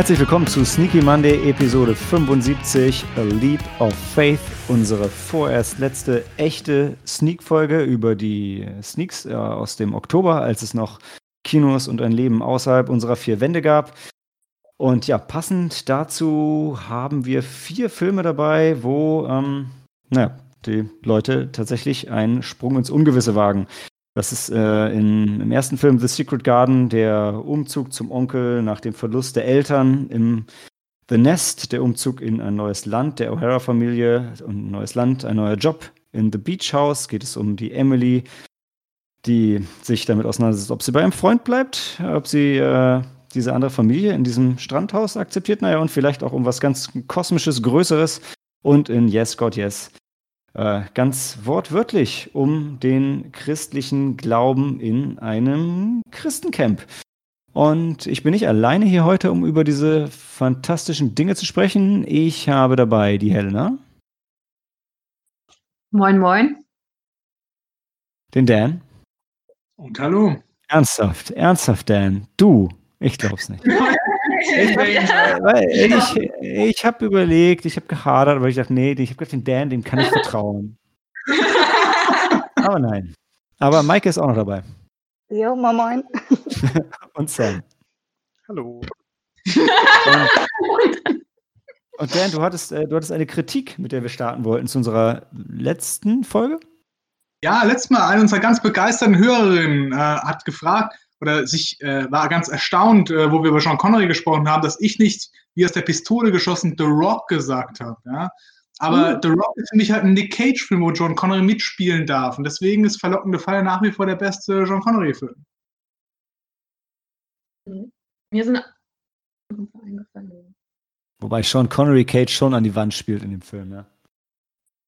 Herzlich willkommen zu Sneaky Monday Episode 75, A Leap of Faith, unsere vorerst letzte echte Sneak-Folge über die Sneaks äh, aus dem Oktober, als es noch Kinos und ein Leben außerhalb unserer vier Wände gab. Und ja, passend dazu haben wir vier Filme dabei, wo, ähm, naja, die Leute tatsächlich einen Sprung ins Ungewisse wagen. Das ist äh, in, im ersten Film The Secret Garden der Umzug zum Onkel nach dem Verlust der Eltern im The Nest, der Umzug in ein neues Land der O'Hara-Familie und ein neues Land, ein neuer Job. In The Beach House geht es um die Emily, die sich damit auseinandersetzt, ob sie bei einem Freund bleibt, ob sie äh, diese andere Familie in diesem Strandhaus akzeptiert, naja, und vielleicht auch um was ganz Kosmisches, Größeres. Und in Yes, God, Yes äh, ganz wortwörtlich um den christlichen Glauben in einem Christencamp. Und ich bin nicht alleine hier heute, um über diese fantastischen Dinge zu sprechen. Ich habe dabei die Helena. Moin, moin. Den Dan. Und hallo. Ernsthaft, ernsthaft, Dan. Du. Ich glaub's nicht. ich, ich, ich habe überlegt, ich habe gehadert, aber ich dachte, nee, ich habe gedacht, den Dan, dem kann ich vertrauen. aber nein. Aber Maike ist auch noch dabei. Jo, moin moin. Und Sam. Hallo. Und, und Dan, du hattest, äh, du hattest eine Kritik, mit der wir starten wollten, zu unserer letzten Folge? Ja, letztes Mal eine unserer ganz begeisterten Hörerinnen äh, hat gefragt, oder sich äh, war ganz erstaunt, äh, wo wir über Sean Connery gesprochen haben, dass ich nicht wie aus der Pistole geschossen The Rock gesagt habe. Ja? Aber mhm. The Rock ist für mich halt ein Nick Cage-Film, wo John Connery mitspielen darf. Und deswegen ist Verlockende Falle nach wie vor der beste John Connery-Film. Mhm. Mir sind eingefallen. Wobei Sean Connery Cage schon an die Wand spielt in dem Film, ja.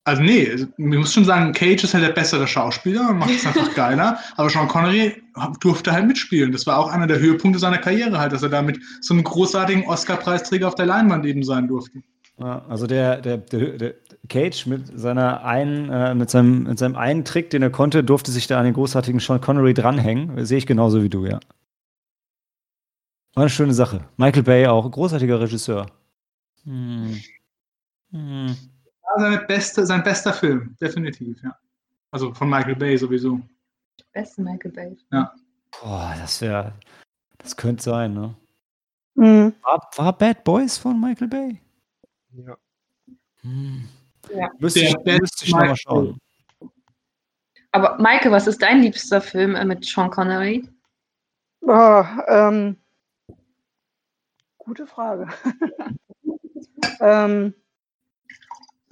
Also nee, ich muss schon sagen, Cage ist halt der bessere Schauspieler und macht es einfach geiler. Aber Sean Connery durfte halt mitspielen. Das war auch einer der Höhepunkte seiner Karriere halt, dass er da mit so einem großartigen Oscar-Preisträger auf der Leinwand eben sein durfte. Ja, also der, der, der, der, Cage mit seiner einen, äh, mit seinem, mit seinem einen Trick, den er konnte, durfte sich da an den großartigen Sean Connery dranhängen. Sehe ich genauso wie du, ja. War eine schöne Sache. Michael Bay auch, großartiger Regisseur. Hm. Hm seine beste, sein bester Film, definitiv, ja. Also von Michael Bay sowieso. Beste Michael Bay. Ja. Boah, das wäre, das könnte sein, ne? Mhm. War, war, Bad Boys von Michael Bay? Ja. Hm. ja. Müsste ich, müsste ich nochmal schauen. Aber Maike, was ist dein liebster Film äh, mit Sean Connery? Oh, ähm, gute Frage. ähm,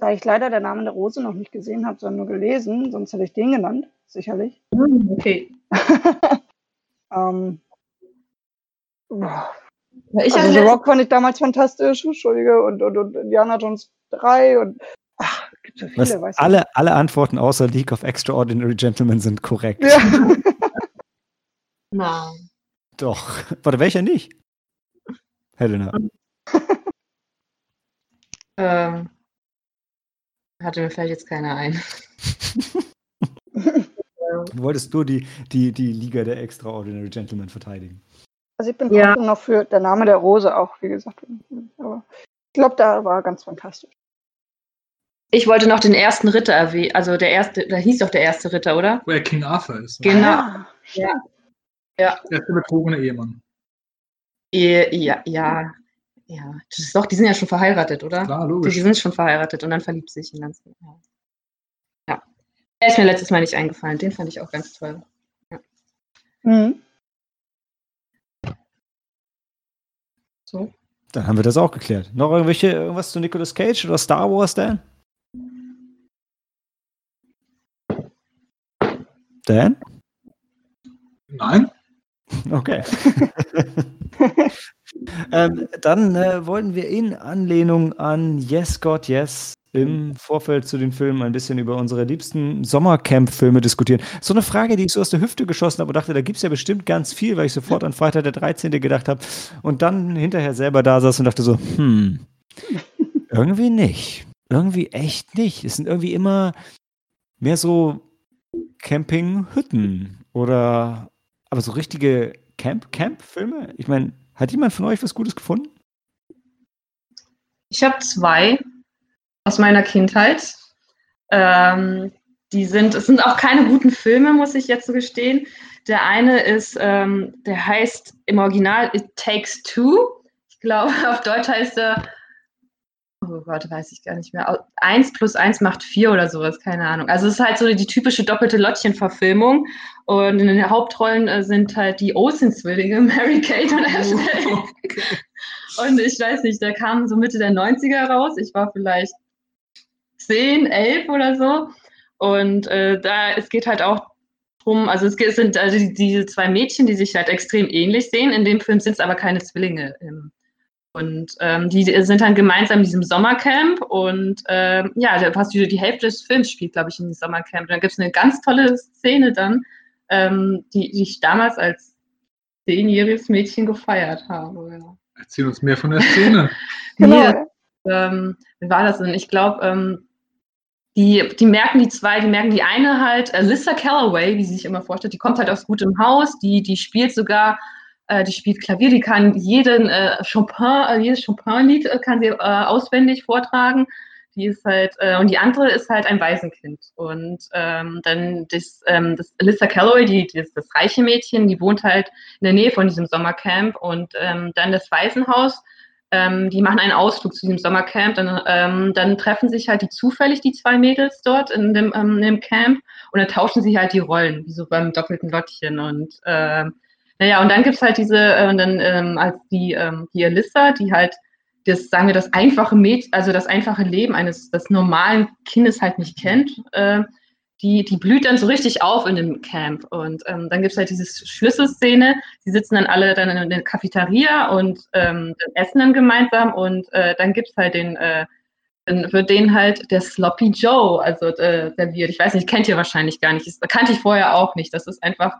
da ich leider der Name der Rose noch nicht gesehen habe, sondern nur gelesen, sonst hätte ich den genannt, sicherlich. Hm, okay. ähm, ich also The Rock fand ich damals fantastisch, Entschuldige, und, und, und Indiana Jones 3 und ach, gibt so viele, Was, alle, alle Antworten außer League of Extraordinary Gentlemen sind korrekt. Ja. Nein. Doch. Warte, welcher nicht? Helena. ähm, hatte mir fällt jetzt keiner ein. Du wolltest nur die, die, die Liga der Extraordinary Gentlemen verteidigen. Also ich bin ja. noch für der Name der Rose auch, wie gesagt. Aber ich glaube, da war ganz fantastisch. Ich wollte noch den ersten Ritter erwähnen, also der erste, da hieß doch der erste Ritter, oder? Wo er King Arthur ist. Genau. Ah, ja. ja. Der der betrogene Ehemann. Ja, ja, ja, das ist doch, die sind ja schon verheiratet, oder? Klar, logisch. Die, die sind schon verheiratet und dann verliebt sich in ganz. Ja. ja. Der ist mir letztes Mal nicht eingefallen. Den fand ich auch ganz toll. Ja. Mhm. So. Dann haben wir das auch geklärt. Noch irgendwelche, irgendwas zu Nicolas Cage oder Star Wars, Dan? Dan? Nein. Okay. ähm, dann äh, wollten wir in Anlehnung an Yes God Yes im Vorfeld zu den Filmen ein bisschen über unsere liebsten Sommercamp-Filme diskutieren. So eine Frage, die ich so aus der Hüfte geschossen habe und dachte, da gibt es ja bestimmt ganz viel, weil ich sofort an Freitag der 13. gedacht habe und dann hinterher selber da saß und dachte so, hm, irgendwie nicht. Irgendwie echt nicht. Es sind irgendwie immer mehr so Campinghütten oder aber so richtige Camp-Camp-Filme? Ich meine, hat jemand von euch was Gutes gefunden? Ich habe zwei aus meiner Kindheit. Ähm, die sind, es sind auch keine guten Filme, muss ich jetzt so gestehen. Der eine ist, ähm, der heißt im Original It Takes Two. Ich glaube, auf Deutsch heißt er, oh Gott, weiß ich gar nicht mehr. Eins plus eins macht vier oder sowas, keine Ahnung. Also es ist halt so die typische doppelte Lottchen-Verfilmung. Und in den Hauptrollen äh, sind halt die Olsen-Zwillinge, Mary Kate und Ashley. Oh, okay. Und ich weiß nicht, der kam so Mitte der 90er raus. Ich war vielleicht zehn, elf oder so. Und äh, da, es geht halt auch drum, also es sind also die, diese zwei Mädchen, die sich halt extrem ähnlich sehen. In dem Film sind es aber keine Zwillinge. Und ähm, die sind dann gemeinsam in diesem Sommercamp und ähm, ja, fast die, die Hälfte des Films spielt, glaube ich, in diesem Sommercamp. Und dann gibt es eine ganz tolle Szene dann, ähm, die, die, ich damals als zehnjähriges Mädchen gefeiert habe. Ja. Erzähl uns mehr von der Szene. genau. ähm, wie war das denn? Ich glaube, ähm, die, die merken die zwei, die merken die eine halt, Alyssa Calloway, wie sie sich immer vorstellt, die kommt halt aus gutem Haus, die, die spielt sogar, äh, die spielt Klavier, die kann jeden äh, Chopin, äh, jedes Chopin-Lied äh, kann sie äh, auswendig vortragen. Die ist halt, und die andere ist halt ein Waisenkind. Und ähm, dann das, ähm, das Alyssa Calloway, die, das, das reiche Mädchen, die wohnt halt in der Nähe von diesem Sommercamp und ähm, dann das Waisenhaus ähm, die machen einen Ausflug zu diesem Sommercamp, dann, ähm, dann treffen sich halt die zufällig die zwei Mädels dort in dem, ähm, in dem Camp und dann tauschen sie halt die Rollen, wie so beim doppelten Lottchen und ähm, naja, und dann gibt's halt diese, äh, dann ähm, als die, ähm, die Alyssa, die halt das, sagen wir, das einfache Mädchen, also das einfache Leben eines des normalen Kindes halt nicht kennt, äh, die, die blüht dann so richtig auf in dem Camp. Und ähm, dann gibt es halt diese Schlüsselszene. Die sitzen dann alle dann in der Cafeteria und ähm, essen dann gemeinsam. Und äh, dann gibt es halt den, äh, dann wird denen halt der Sloppy Joe, also äh, serviert. Ich weiß nicht, kennt ihr wahrscheinlich gar nicht. Das kannte ich vorher auch nicht. Das ist einfach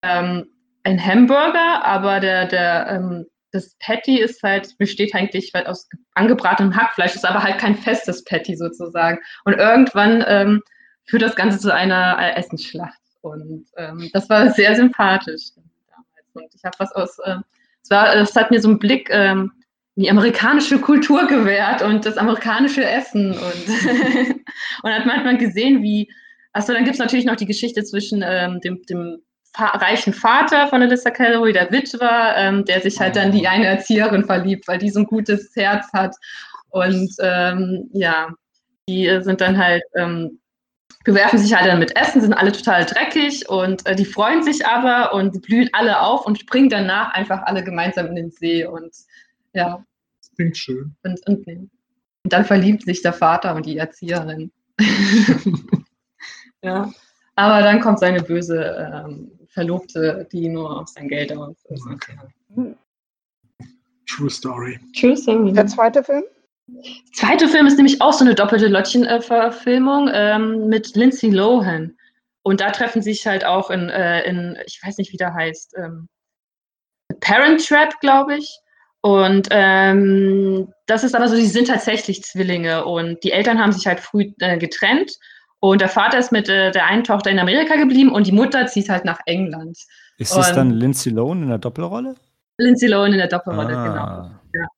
ähm, ein Hamburger, aber der, der, ähm, das Patty ist halt, besteht eigentlich aus angebratenem Hackfleisch, ist aber halt kein festes Patty sozusagen. Und irgendwann ähm, führt das Ganze zu einer Essensschlacht. Und ähm, das war sehr sympathisch damals. Und ich habe was aus, äh, es, war, es hat mir so einen Blick ähm, die amerikanische Kultur gewährt und das amerikanische Essen. Und, und hat manchmal gesehen, wie, achso, dann gibt es natürlich noch die Geschichte zwischen ähm, dem, dem reichen Vater von Alyssa Calloway, der Witwer, ähm, der sich halt dann die eine Erzieherin verliebt, weil die so ein gutes Herz hat. Und ähm, ja, die sind dann halt ähm, bewerfen sich halt dann mit Essen, sind alle total dreckig und äh, die freuen sich aber und blühen alle auf und springen danach einfach alle gemeinsam in den See und ja. Das klingt schön. Und, und, und dann verliebt sich der Vater und die Erzieherin. ja. Aber dann kommt seine böse ähm, Verlobte, die nur auf sein Geld aus ist. Okay. True Story. True Story. Der zweite Film? zweite Film ist nämlich auch so eine doppelte Lottchen-Verfilmung ähm, mit Lindsay Lohan. Und da treffen sich halt auch in, äh, in ich weiß nicht, wie der heißt, ähm, Parent Trap, glaube ich. Und ähm, das ist aber so, die sind tatsächlich Zwillinge und die Eltern haben sich halt früh äh, getrennt und der Vater ist mit äh, der einen Tochter in Amerika geblieben und die Mutter zieht halt nach England. Ist das dann Lindsay Lohan in der Doppelrolle? Lindsay Lohan in der Doppelrolle, ah. genau. Ja.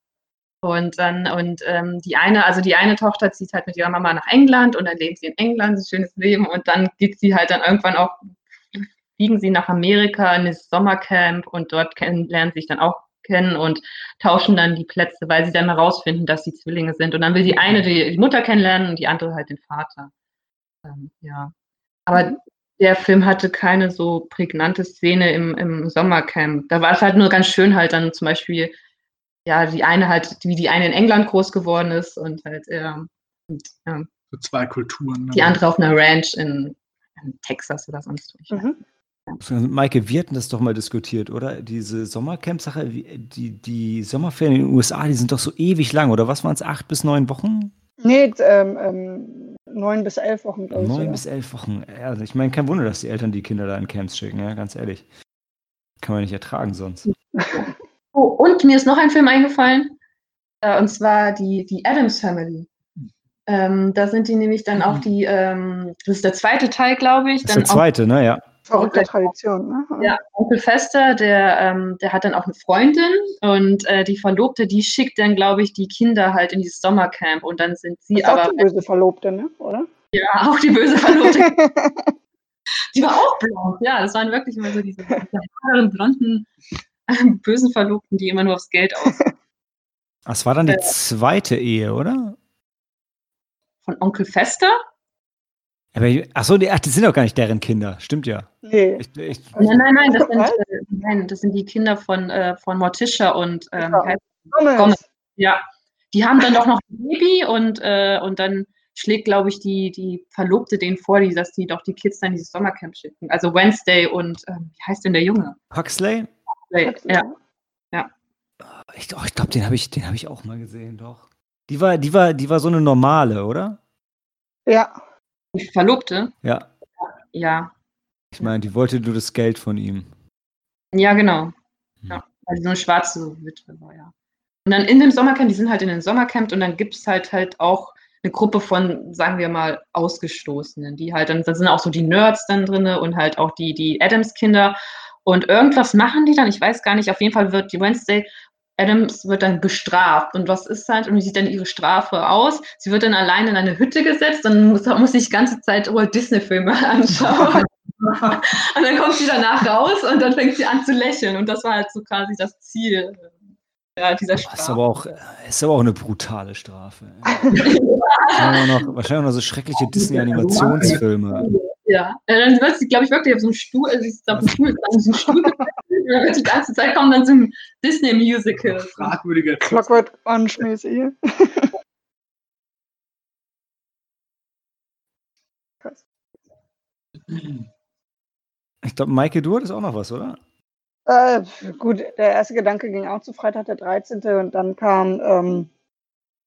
Und dann, und ähm, die eine, also die eine Tochter zieht halt mit ihrer Mama nach England und dann lebt sie in England, ein schönes Leben. Und dann geht sie halt dann irgendwann auch, fliegen sie nach Amerika in das Sommercamp und dort kennen, lernen sie sich dann auch kennen und tauschen dann die Plätze, weil sie dann herausfinden, dass sie Zwillinge sind. Und dann will die eine die, die Mutter kennenlernen und die andere halt den Vater. Ähm, ja. Aber der Film hatte keine so prägnante Szene im, im Sommercamp. Da war es halt nur ganz schön halt dann zum Beispiel ja, die eine halt, wie die eine in England groß geworden ist und halt, ja, und, ja. So zwei Kulturen. Ne? Die andere auf einer Ranch in, in Texas oder sonst wo. Mhm. Maike, wir hatten das doch mal diskutiert, oder? Diese Sommercamp-Sache, die, die Sommerferien in den USA, die sind doch so ewig lang, oder was waren es, acht bis neun Wochen? Nee, ähm, ähm, neun bis elf Wochen. Neun bis elf Wochen. Also ich meine, kein Wunder, dass die Eltern die Kinder da in Camps schicken, ja, ganz ehrlich. Kann man nicht ertragen sonst. Oh, und mir ist noch ein Film eingefallen, äh, und zwar die, die Adams Family. Ähm, da sind die nämlich dann auch mhm. die, ähm, das ist der zweite Teil, glaube ich. Das ist der zweite, ne, ja. Verrückte Tradition, ne? Ja, Onkel Fester, der, ähm, der hat dann auch eine Freundin und äh, die Verlobte, die schickt dann, glaube ich, die Kinder halt in dieses Sommercamp und dann sind sie ist auch aber. die böse Verlobte, ne? Oder? Ja, auch die böse Verlobte. die war auch blond, ja. Das waren wirklich immer so diese, haaren, blonden, äh, bösen Verlobten, die immer nur aufs Geld aus. Das war dann die Äh. zweite Ehe, oder? Von Onkel Fester? Aber, achso, die, ach, die sind doch gar nicht deren Kinder. Stimmt ja. Nee. Ich, ich, Nein, nein, nein, das sind, äh, nein, das sind die Kinder von, äh, von Morticia und ähm, Ja. heißt- Gomez. Ja, die haben dann doch noch ein Baby und, äh, und dann schlägt, glaube ich, die, die Verlobte denen vor, die, dass die doch die Kids dann dieses Sommercamp schicken. Also Wednesday und ähm, wie heißt denn der Junge? Huxley? Ja, Ich, oh, ich glaube, den habe ich, den hab ich auch mal gesehen, doch. Die war, die, war, die war so eine normale, oder? Ja. Die Verlobte, Ja. ja. Ich meine, die wollte nur das Geld von ihm. Ja, genau. Hm. Ja, weil so eine schwarze Witwe war, ja. Und dann in dem Sommercamp, die sind halt in den Sommercamp und dann gibt es halt halt auch eine Gruppe von, sagen wir mal, Ausgestoßenen, die halt, dann, dann sind auch so die Nerds dann drin und halt auch die, die Adams-Kinder. Und irgendwas machen die dann, ich weiß gar nicht, auf jeden Fall wird die Wednesday Adams wird dann bestraft. Und was ist halt, und wie sieht dann ihre Strafe aus? Sie wird dann allein in eine Hütte gesetzt und muss, muss sich die ganze Zeit Walt Disney-Filme anschauen. und dann kommt sie danach raus und dann fängt sie an zu lächeln. Und das war halt so quasi das Ziel äh, ja, dieser Das ist Strafe. aber auch, ist aber auch eine brutale Strafe. wahrscheinlich, auch noch, wahrscheinlich auch noch so schreckliche Disney-Animationsfilme. Ja, äh, dann wird sie, glaube ich, wirklich auf so einem Stuhl, also sie ist auf dem Stuhl, ist an diesem Stuhl wird die ganze Zeit kommen dann so ein Disney-Musical. Fragwürdiger Clockwork Orange mäßig. Ich glaube, Maike, du hattest auch noch was, oder? Äh, gut, der erste Gedanke ging auch zu Freitag der 13. und dann kam, ähm,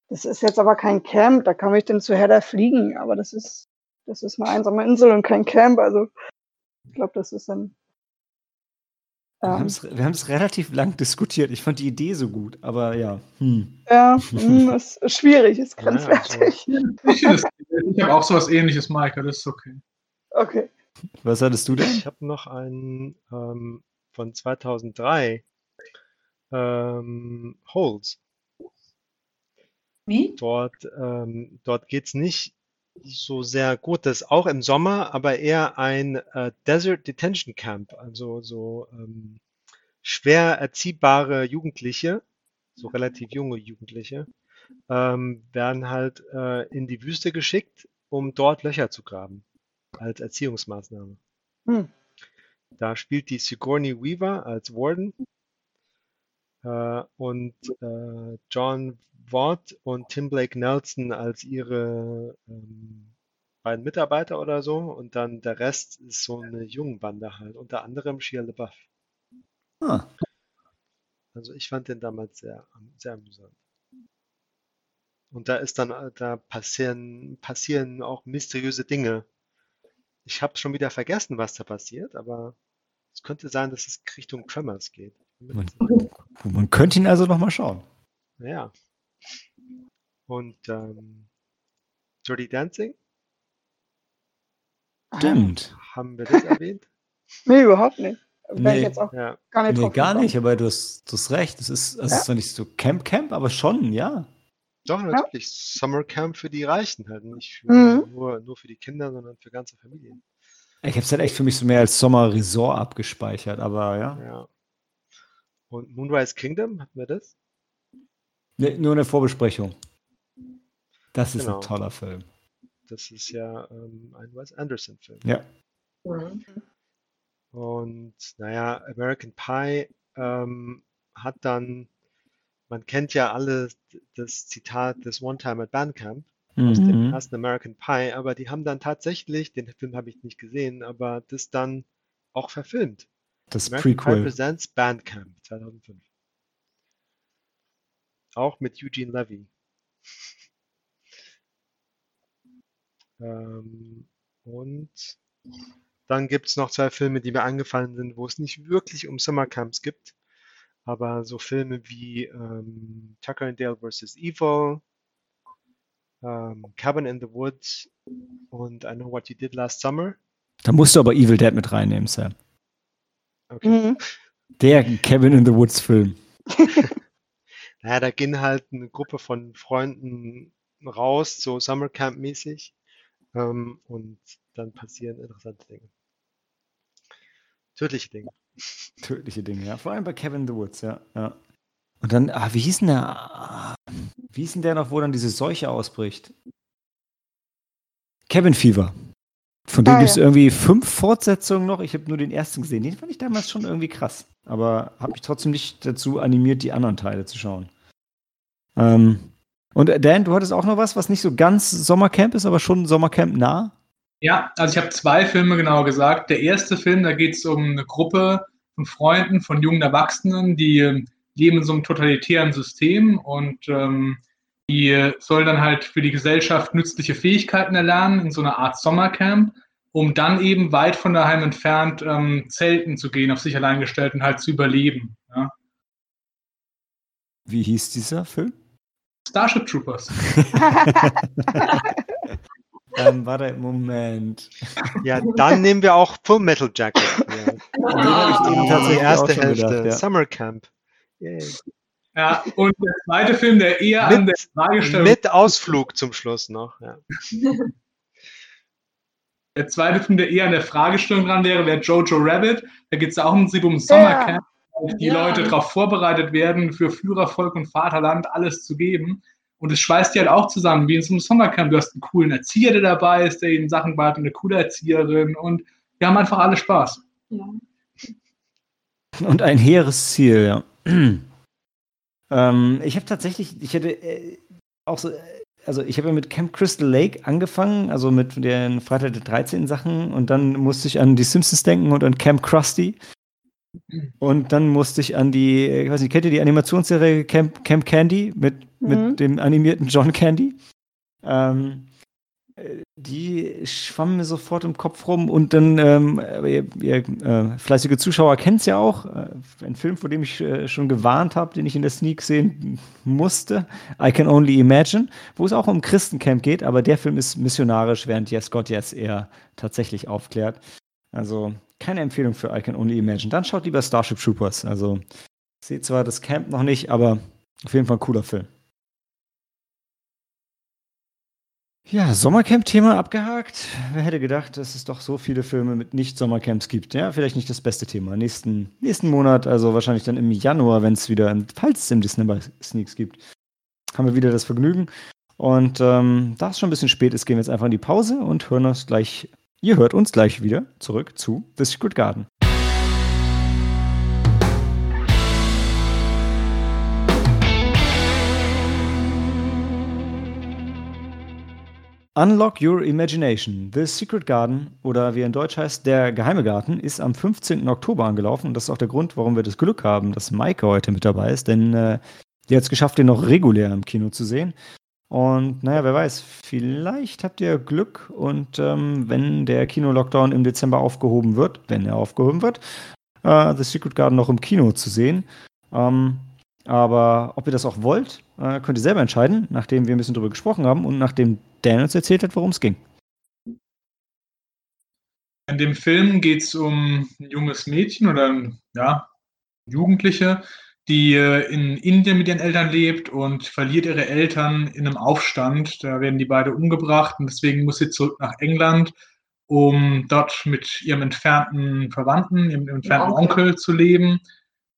das ist jetzt aber kein Camp, da kann ich denn zu Hedda fliegen, aber das ist, das ist eine einsame Insel und kein Camp, also ich glaube, das ist dann. Wir Ähm, haben es relativ lang diskutiert. Ich fand die Idee so gut, aber ja. Hm. ja, hm, ist, schwierig, ist Ja, also- grenzwertig. Ich, finde das- ich habe auch sowas ähnliches, Maike, das ist okay. Okay. Was hattest du denn? Ich habe noch einen ähm, von 2003, ähm, Holes. Wie? Dort, ähm, dort geht's nicht so sehr gut. Das ist auch im Sommer, aber eher ein äh, Desert Detention Camp, also so ähm, schwer erziehbare Jugendliche, so relativ junge Jugendliche, ähm, werden halt äh, in die Wüste geschickt, um dort Löcher zu graben, als Erziehungsmaßnahme. Hm. Da spielt die Sigourney Weaver als Warden äh, und äh, John Watt und Tim Blake Nelson als ihre ähm, beiden Mitarbeiter oder so. Und dann der Rest ist so eine Jungenbande halt, unter anderem Shia LaBeouf. Ah, Also ich fand den damals sehr, sehr amüsant. Und da ist dann, äh, da passieren, passieren auch mysteriöse Dinge. Ich habe schon wieder vergessen, was da passiert, aber es könnte sein, dass es Richtung Tremors geht. man, man könnte ihn also noch mal schauen. Ja. Und ähm, Dirty Dancing, Stimmt. haben wir das erwähnt? Nee, überhaupt nicht. Wäre Nee. ich jetzt auch Ja. gar nicht Nee, gar nicht, aber du hast, du hast recht. Es ist, es Ja. ist zwar nicht so Camp-Camp, aber schon, ja. Doch, natürlich. Summer Camp für die Reichen halt. Nicht für, Mhm. nur, nur für die Kinder, sondern für ganze Familien. Ich habe es halt echt für mich so mehr als Sommer-Resort abgespeichert, aber ja. Ja. Und Moonrise Kingdom, hatten wir das? Nee, nur eine Vorbesprechung. Das ist Genau. ein toller Film. Das ist ja ähm, ein Wes Anderson-Film. Ja. Mhm. Und naja, American Pie ähm, hat dann, man kennt ja alle das Zitat des One Time at Bandcamp aus dem Mhm. ersten American Pie, aber die haben dann tatsächlich, den Film habe ich nicht gesehen, aber das dann auch verfilmt. Das American Pie Prequel. Presents Bandcamp 2005. Auch mit Eugene Levy. Ähm, und dann gibt es noch zwei Filme, die mir angefallen sind, wo es nicht wirklich um Summercamps gibt, aber so Filme wie ähm, Tucker and Dale vs. Evil, ähm, Cabin in the Woods und I Know What You Did Last Summer Da musst du aber Evil Dead mit reinnehmen, Sam. Okay. Mhm. Der Cabin in the Woods Film. Naja, da gehen halt eine Gruppe von Freunden raus, so Summercamp-mäßig. Ähm, und dann passieren interessante Dinge. Tödliche Dinge. Tödliche Dinge, ja. Vor allem bei Cabin in the Woods, ja. ja. Und dann, ah, wie hieß denn der? Wie hieß denn der noch, wo dann diese Seuche ausbricht? Cabin Fever. Von dem Ah, gibt es ja. irgendwie fünf Fortsetzungen noch. Ich habe nur den ersten gesehen. Den fand ich damals schon irgendwie krass. Aber habe mich trotzdem nicht dazu animiert, die anderen Teile zu schauen. Ähm, und äh, Dan, du hattest auch noch was, was nicht so ganz Sommercamp ist, aber schon Sommercamp nah. Ja, also ich habe zwei Filme genau gesagt. Der erste Film, da geht es um eine Gruppe von Freunden, von jungen Erwachsenen, die ähm, leben in so einem totalitären System und ähm, die äh, soll dann halt für die Gesellschaft nützliche Fähigkeiten erlernen in so einer Art Sommercamp, um dann eben weit von daheim entfernt ähm, zelten zu gehen, auf sich allein gestellt und halt zu überleben. Ja. Wie hieß dieser Film? Starship Troopers. ähm, warte, Moment. Ja, dann nehmen wir auch Full Metal Jacket. Ja. Ich eben Die tatsächlich erste Hälfte, gedacht, ja. Summer Camp. Yay. Ja, und der zweite Film, der eher Mit- an der Fragestellung Mit Ausflug zum Schluss noch. Ja. Der zweite Film, der eher an der Fragestellung dran wäre, wäre Jojo Rabbit. Da geht es auch im Prinzip um Sommercamp, wo die Ja. Leute darauf vorbereitet werden, für Führervolk und Vaterland alles zu geben. Und es schweißt die halt auch zusammen, wie in so einem Sommercamp. Du hast einen coolen Erzieher, der dabei ist, der ihnen Sachen beibringt, eine coole Erzieherin und wir haben einfach alle Spaß. Ja. Und ein hehres Ziel, ja. ähm, ich habe tatsächlich, ich hätte äh, auch so, äh, also ich habe ja mit Camp Crystal Lake angefangen, also mit den Freitag der 13 Sachen und dann musste ich an die Simpsons denken und an Camp Krusty. Und dann musste ich an die, ich weiß nicht, kennt ihr die Animationsserie Camp, Camp Candy mit, mit Mhm. dem animierten John Candy? Ähm, äh, die schwamm mir sofort im Kopf rum und dann, ähm, ihr, ihr äh, fleißige Zuschauer kennt es ja auch, äh, ein Film, vor dem ich äh, schon gewarnt habe, den ich in der Sneak sehen musste, I Can Only Imagine, wo es auch um Christencamp geht, aber der Film ist missionarisch, während Yes God Yes eher tatsächlich aufklärt. Also keine Empfehlung für I Can Only Imagine. Dann schaut lieber Starship Troopers. Also seht zwar das Camp noch nicht, aber auf jeden Fall ein cooler Film. Ja, Sommercamp-Thema abgehakt. Wer hätte gedacht, dass es doch so viele Filme mit Nicht-Sommercamps gibt? Ja, vielleicht nicht das beste Thema. Nächsten, nächsten Monat, also wahrscheinlich dann im Januar, wenn es wieder, falls es im Disney Sneaks gibt, haben wir wieder das Vergnügen. Und ähm, da es schon ein bisschen spät ist, gehen wir jetzt einfach in die Pause und hören uns gleich, ihr hört uns gleich wieder zurück zu The Secret Garden. Unlock Your Imagination. The Secret Garden oder wie er in Deutsch heißt, der geheime Garten, ist am 15. Oktober angelaufen. Und das ist auch der Grund, warum wir das Glück haben, dass Maike heute mit dabei ist, denn äh, die hat es geschafft, den noch regulär im Kino zu sehen. Und naja, wer weiß, vielleicht habt ihr Glück und ähm, wenn der Kino-Lockdown im Dezember aufgehoben wird, wenn er aufgehoben wird, äh, The Secret Garden noch im Kino zu sehen. Ähm, aber ob ihr das auch wollt, äh, könnt ihr selber entscheiden, nachdem wir ein bisschen drüber gesprochen haben und nachdem Dan uns erzählt hat, worum es ging. In dem Film geht es um ein junges Mädchen oder ja, Jugendliche, die äh, in Indien mit ihren Eltern lebt und verliert ihre Eltern in einem Aufstand. Da werden die beide umgebracht und deswegen muss sie zurück nach England, um dort mit ihrem entfernten Verwandten, ihrem entfernten Onkel. Onkel zu leben.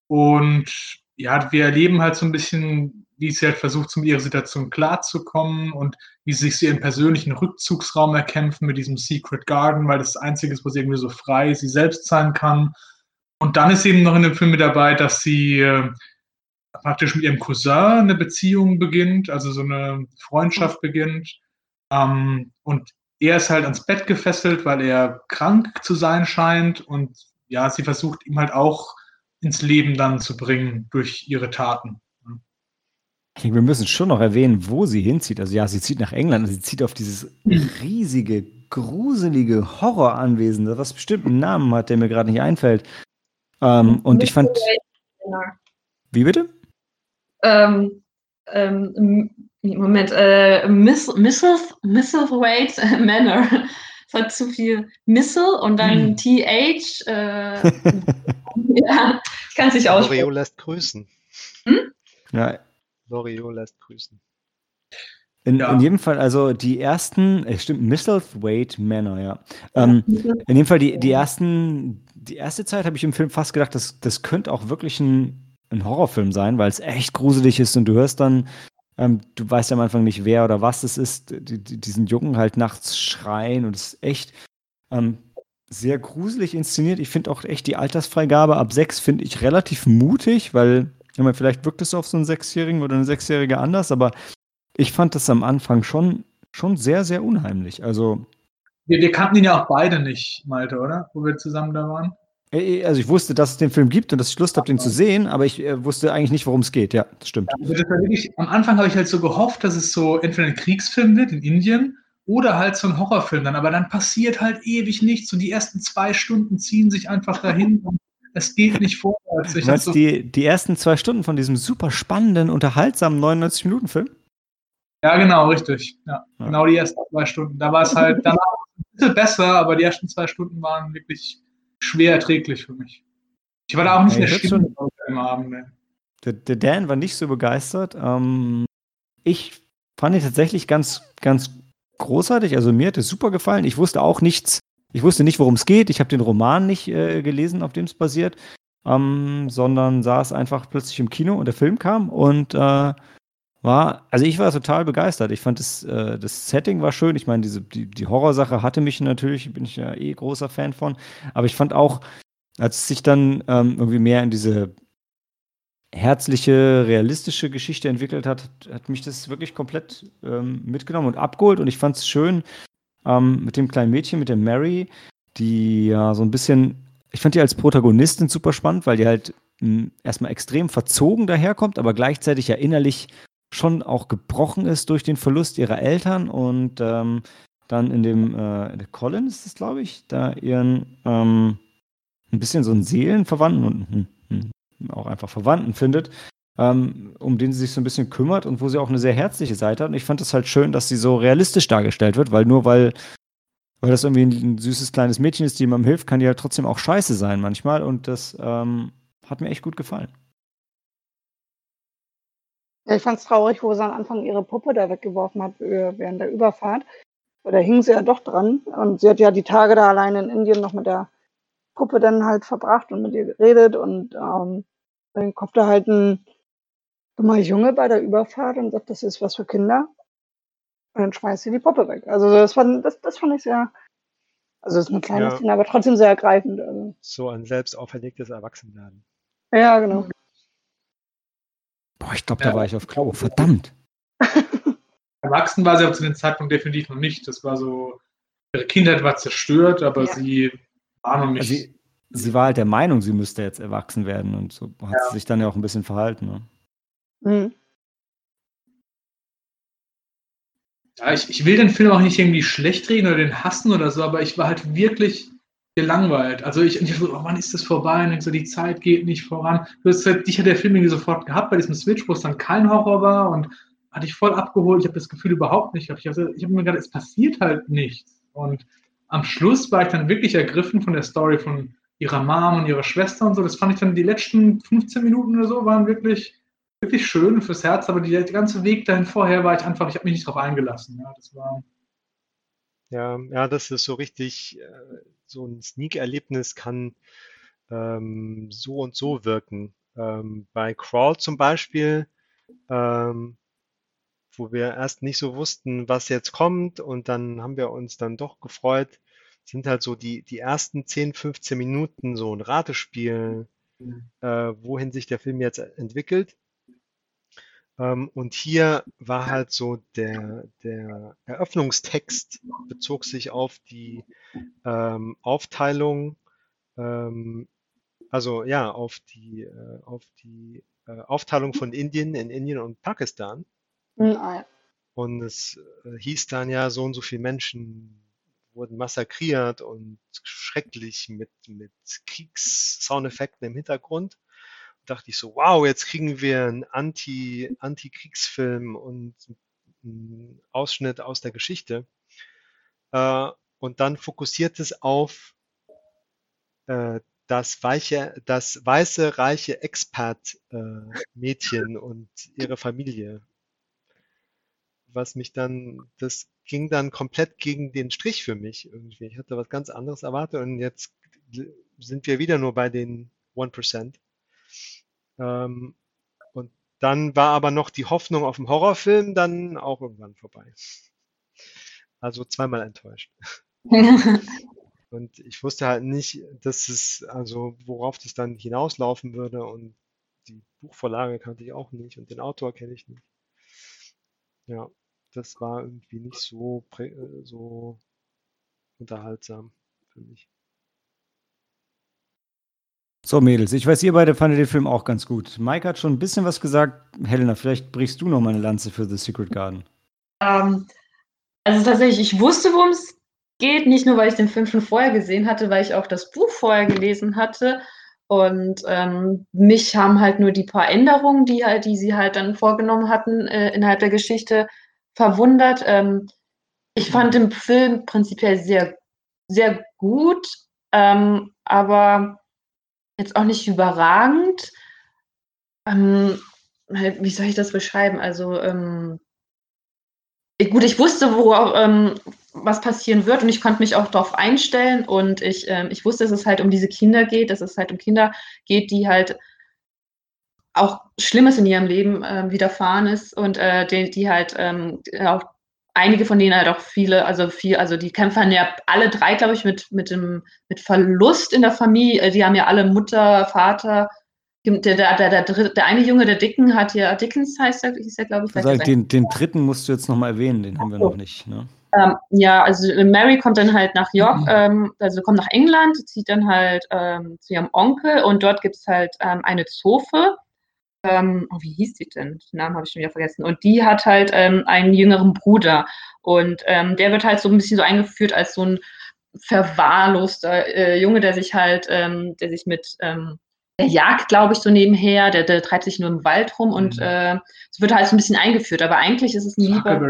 Und ja, wir erleben halt so ein bisschen, wie sie halt versucht, mit ihrer Situation klarzukommen und wie sie sich ihren persönlichen Rückzugsraum erkämpfen mit diesem Secret Garden, weil das das Einzige ist, wo sie irgendwie so frei sie selbst sein kann. Und dann ist eben noch in dem Film mit dabei, dass sie äh, praktisch mit ihrem Cousin eine Beziehung beginnt, also so eine Freundschaft beginnt. Ähm, und er ist halt ans Bett gefesselt, weil er krank zu sein scheint. Und ja, sie versucht ihm halt auch ins Leben dann zu bringen durch ihre Taten. Ich denke, wir müssen schon noch erwähnen, wo sie hinzieht. Also ja, sie zieht nach England, sie zieht auf dieses riesige, gruselige Horroranwesen, das was bestimmt einen Namen hat, der mir gerade nicht einfällt. Ähm, und ich fand, wie bitte? Ähm, ähm, Moment, äh, Miss, Mrs. Mrs. Wade Manor. es hat zu viel Missile und dann Hm. TH. Äh, ja, ich kann es nicht aussprechen. Loriot lässt grüßen. Ja, Loriot lässt grüßen. In, Ja. in jedem Fall, also die ersten, äh, stimmt, Misselthwaite Manor, ja. Ähm, in jedem Fall, die, die ersten, die erste Zeit habe ich im Film fast gedacht, das, das könnte auch wirklich ein, ein Horrorfilm sein, weil es echt gruselig ist und du hörst dann, ähm, du weißt ja am Anfang nicht, wer oder was es ist, die, die, diesen Jungen halt nachts schreien und es ist echt ähm, sehr gruselig inszeniert. Ich finde auch echt die Altersfreigabe ab sechs finde ich relativ mutig, weil, ich meine, vielleicht wirkt es auf so einen Sechsjährigen oder eine Sechsjährige anders, aber ich fand das am Anfang schon, schon sehr, sehr unheimlich. Also, Wir, wir kannten ihn ja auch beide nicht, Malte, oder? Wo wir zusammen da waren. äh, also ich wusste, dass es den Film gibt und dass ich Lust habe, den zu sehen, aber ich äh, wusste eigentlich nicht, worum es geht. Ja, das stimmt. Also das wirklich, am Anfang habe ich halt so gehofft, dass es so entweder ein Kriegsfilm wird in Indien oder halt so ein Horrorfilm dann. Aber dann passiert halt ewig nichts und die ersten zwei Stunden ziehen sich einfach dahin und es geht nicht vorwärts. Ich meinst so, die, die ersten zwei Stunden von diesem super spannenden, unterhaltsamen 99-Minuten-Film? Ja, genau, richtig. Ja, Ja. Genau die ersten zwei Stunden. Da war es halt danach ein bisschen besser, aber die ersten zwei Stunden waren wirklich schwer erträglich für mich. Ich war da auch nicht in Ja, der Stimmung am Abend. ne. Der, der Dan war nicht so begeistert. Ähm, ich fand ihn tatsächlich ganz, ganz großartig. Also mir hat es super gefallen. Ich wusste auch nichts. Ich wusste nicht, worum es geht. Ich habe den Roman nicht äh, gelesen, auf dem es basiert, ähm, sondern saß einfach plötzlich im Kino und der Film kam und äh, war, also ich war total begeistert. Ich fand das, äh, das Setting war schön. Ich meine, diese, die, die Horrorsache hatte mich natürlich, bin ich ja eh großer Fan von. Aber ich fand auch, als es sich dann ähm, irgendwie mehr in diese herzliche, realistische Geschichte entwickelt hat, hat mich das wirklich komplett ähm, mitgenommen und abgeholt. Und ich fand es schön ähm, mit dem kleinen Mädchen, mit der Mary, die ja so ein bisschen, ich fand die als Protagonistin super spannend, weil die halt mh, erstmal extrem verzogen daherkommt, aber gleichzeitig ja innerlich schon auch gebrochen ist durch den Verlust ihrer Eltern und ähm, dann in dem äh, Colin ist es, glaube ich, da ihren ähm, ein bisschen so einen Seelenverwandten und hm, hm, auch einfach Verwandten findet, ähm, um den sie sich so ein bisschen kümmert und wo sie auch eine sehr herzliche Seite hat. Und ich fand es halt schön, dass sie so realistisch dargestellt wird, weil nur weil, weil das irgendwie ein, süßes kleines Mädchen ist, die ihm hilft, kann die halt trotzdem auch scheiße sein manchmal. Und das ähm, hat mir echt gut gefallen. Ja, ich fand es traurig, wo sie am Anfang ihre Puppe da weggeworfen hat äh, während der Überfahrt. Weil da hing sie ja doch dran. Und sie hat ja die Tage da alleine in Indien noch mit der Puppe dann halt verbracht und mit ihr geredet. Und ähm, dann kommt da halt ein dummer Junge bei der Überfahrt und sagt, das ist was für Kinder. Und dann schmeißt sie die Puppe weg. Also das fand, das, das fand ich sehr, also das ist eine kleine Ja. Szene, aber trotzdem sehr ergreifend. Also. So ein selbst auferlegtes Erwachsenwerden. Ja, genau. Boah, ich glaube, Ja. da war ich auf Klo. Verdammt. Erwachsen war sie aber zu dem Zeitpunkt definitiv noch nicht. Das war so, ihre Kindheit war zerstört, aber Ja. sie war noch nicht. Also sie, sie war halt der Meinung, sie müsste jetzt erwachsen werden und so hat sie sich dann ja auch ein bisschen verhalten. Ne? Mhm. Ja, ich, ich will den Film auch nicht irgendwie schlecht reden oder den hassen oder so, aber ich war halt wirklich gelangweilt. Also ich, ich so, oh Mann, ist das vorbei? Und ich so, die Zeit geht nicht voran. Du hast halt, dich hat der Film irgendwie sofort gehabt bei diesem Switch, wo es dann kein Horror war und hatte ich voll abgeholt. Ich habe das Gefühl überhaupt nicht. Ich habe ich hab mir gedacht, es passiert halt nichts. Und am Schluss war ich dann wirklich ergriffen von der Story von ihrer Mom und ihrer Schwester und so. Das fand ich dann die letzten 15 Minuten oder so waren wirklich wirklich schön fürs Herz, aber die, der ganze Weg dahin vorher war ich einfach, ich habe mich nicht drauf eingelassen. Ja, das war, Ja, ja, das ist so richtig, äh, so ein Sneak-Erlebnis kann ähm, so und so wirken. Ähm, bei Crawl zum Beispiel, ähm, wo wir erst nicht so wussten, was jetzt kommt und dann haben wir uns dann doch gefreut, sind halt so die, die ersten 10, 15 Minuten so ein Ratespiel, äh, wohin sich der Film jetzt entwickelt. Ähm, und hier war halt so der, der Eröffnungstext bezog sich auf die ähm, Aufteilung, ähm, also ja, auf die, äh, auf die äh, Aufteilung von Indien in Indien und Pakistan. Mhm, ah, ja. Und es äh, hieß dann ja, so und so viele Menschen wurden massakriert und schrecklich mit, mit Kriegssoundeffekten im Hintergrund. Dachte ich so, wow, jetzt kriegen wir einen Anti, Anti-Kriegsfilm und einen Ausschnitt aus der Geschichte. Äh, und dann fokussiert es auf äh, das weiche, das weiße, reiche Expat-Mädchen äh, und ihre Familie. Was mich dann, das ging dann komplett gegen den Strich für mich irgendwie. Ich hatte was ganz anderes erwartet und jetzt sind wir wieder nur bei den 1%. Ähm, und dann war aber noch die Hoffnung auf den Horrorfilm dann auch irgendwann vorbei. Also zweimal enttäuscht. Und ich wusste halt nicht, dass es, also worauf das dann hinauslaufen würde. Und die Buchvorlage kannte ich auch nicht und den Autor kenne ich nicht. Ja, das war irgendwie nicht so, so unterhaltsam für mich. So, Mädels, ich weiß, ihr beide fandet den Film auch ganz gut. Mike hat schon ein bisschen was gesagt. Helena, vielleicht brichst du noch mal eine Lanze für The Secret Garden. Ähm, also tatsächlich, ich wusste, worum es geht, nicht nur, weil ich den Film schon vorher gesehen hatte, weil ich auch das Buch vorher gelesen hatte. Und ähm, mich haben halt nur die paar Änderungen, die halt, die sie halt dann vorgenommen hatten äh, innerhalb der Geschichte, verwundert. Ähm, ich fand den Film prinzipiell sehr, sehr gut, ähm, aber jetzt auch nicht überragend. Ähm, halt, wie soll ich das beschreiben? Also ähm, gut, ich wusste, wo, ähm, was passieren wird und ich konnte mich auch darauf einstellen und ich, ähm, ich wusste, dass es halt um diese Kinder geht, dass es halt um Kinder geht, die halt auch Schlimmes in ihrem Leben äh, widerfahren ist und äh, die, die halt ähm, auch einige von denen halt auch viele, also viel, also die kämpfen ja alle drei, glaube ich, mit, mit dem mit Verlust in der Familie. Die haben ja alle Mutter, Vater, der, der, der, der, der eine Junge, der Dicken, hat ja, Dickens heißt er, hieß er, glaube ich. Also den, den dritten musst du jetzt nochmal erwähnen, den haben wir noch nicht. Ne? Ähm, ja, also Mary kommt dann halt nach York, mhm. ähm, also kommt nach England, zieht dann halt ähm, zu ihrem Onkel und dort gibt es halt ähm, eine Zofe. Ähm, oh, wie hieß die denn? Den Namen habe ich schon wieder vergessen. Und die hat halt ähm, einen jüngeren Bruder. Und der wird halt so ein bisschen so eingeführt als so ein verwahrloster äh, Junge, der sich halt, der sich mit der jagt, glaube ich, so nebenher, der, der treibt sich nur im Wald rum und mhm. äh, so wird halt so ein bisschen eingeführt. Aber eigentlich ist es ein lieber.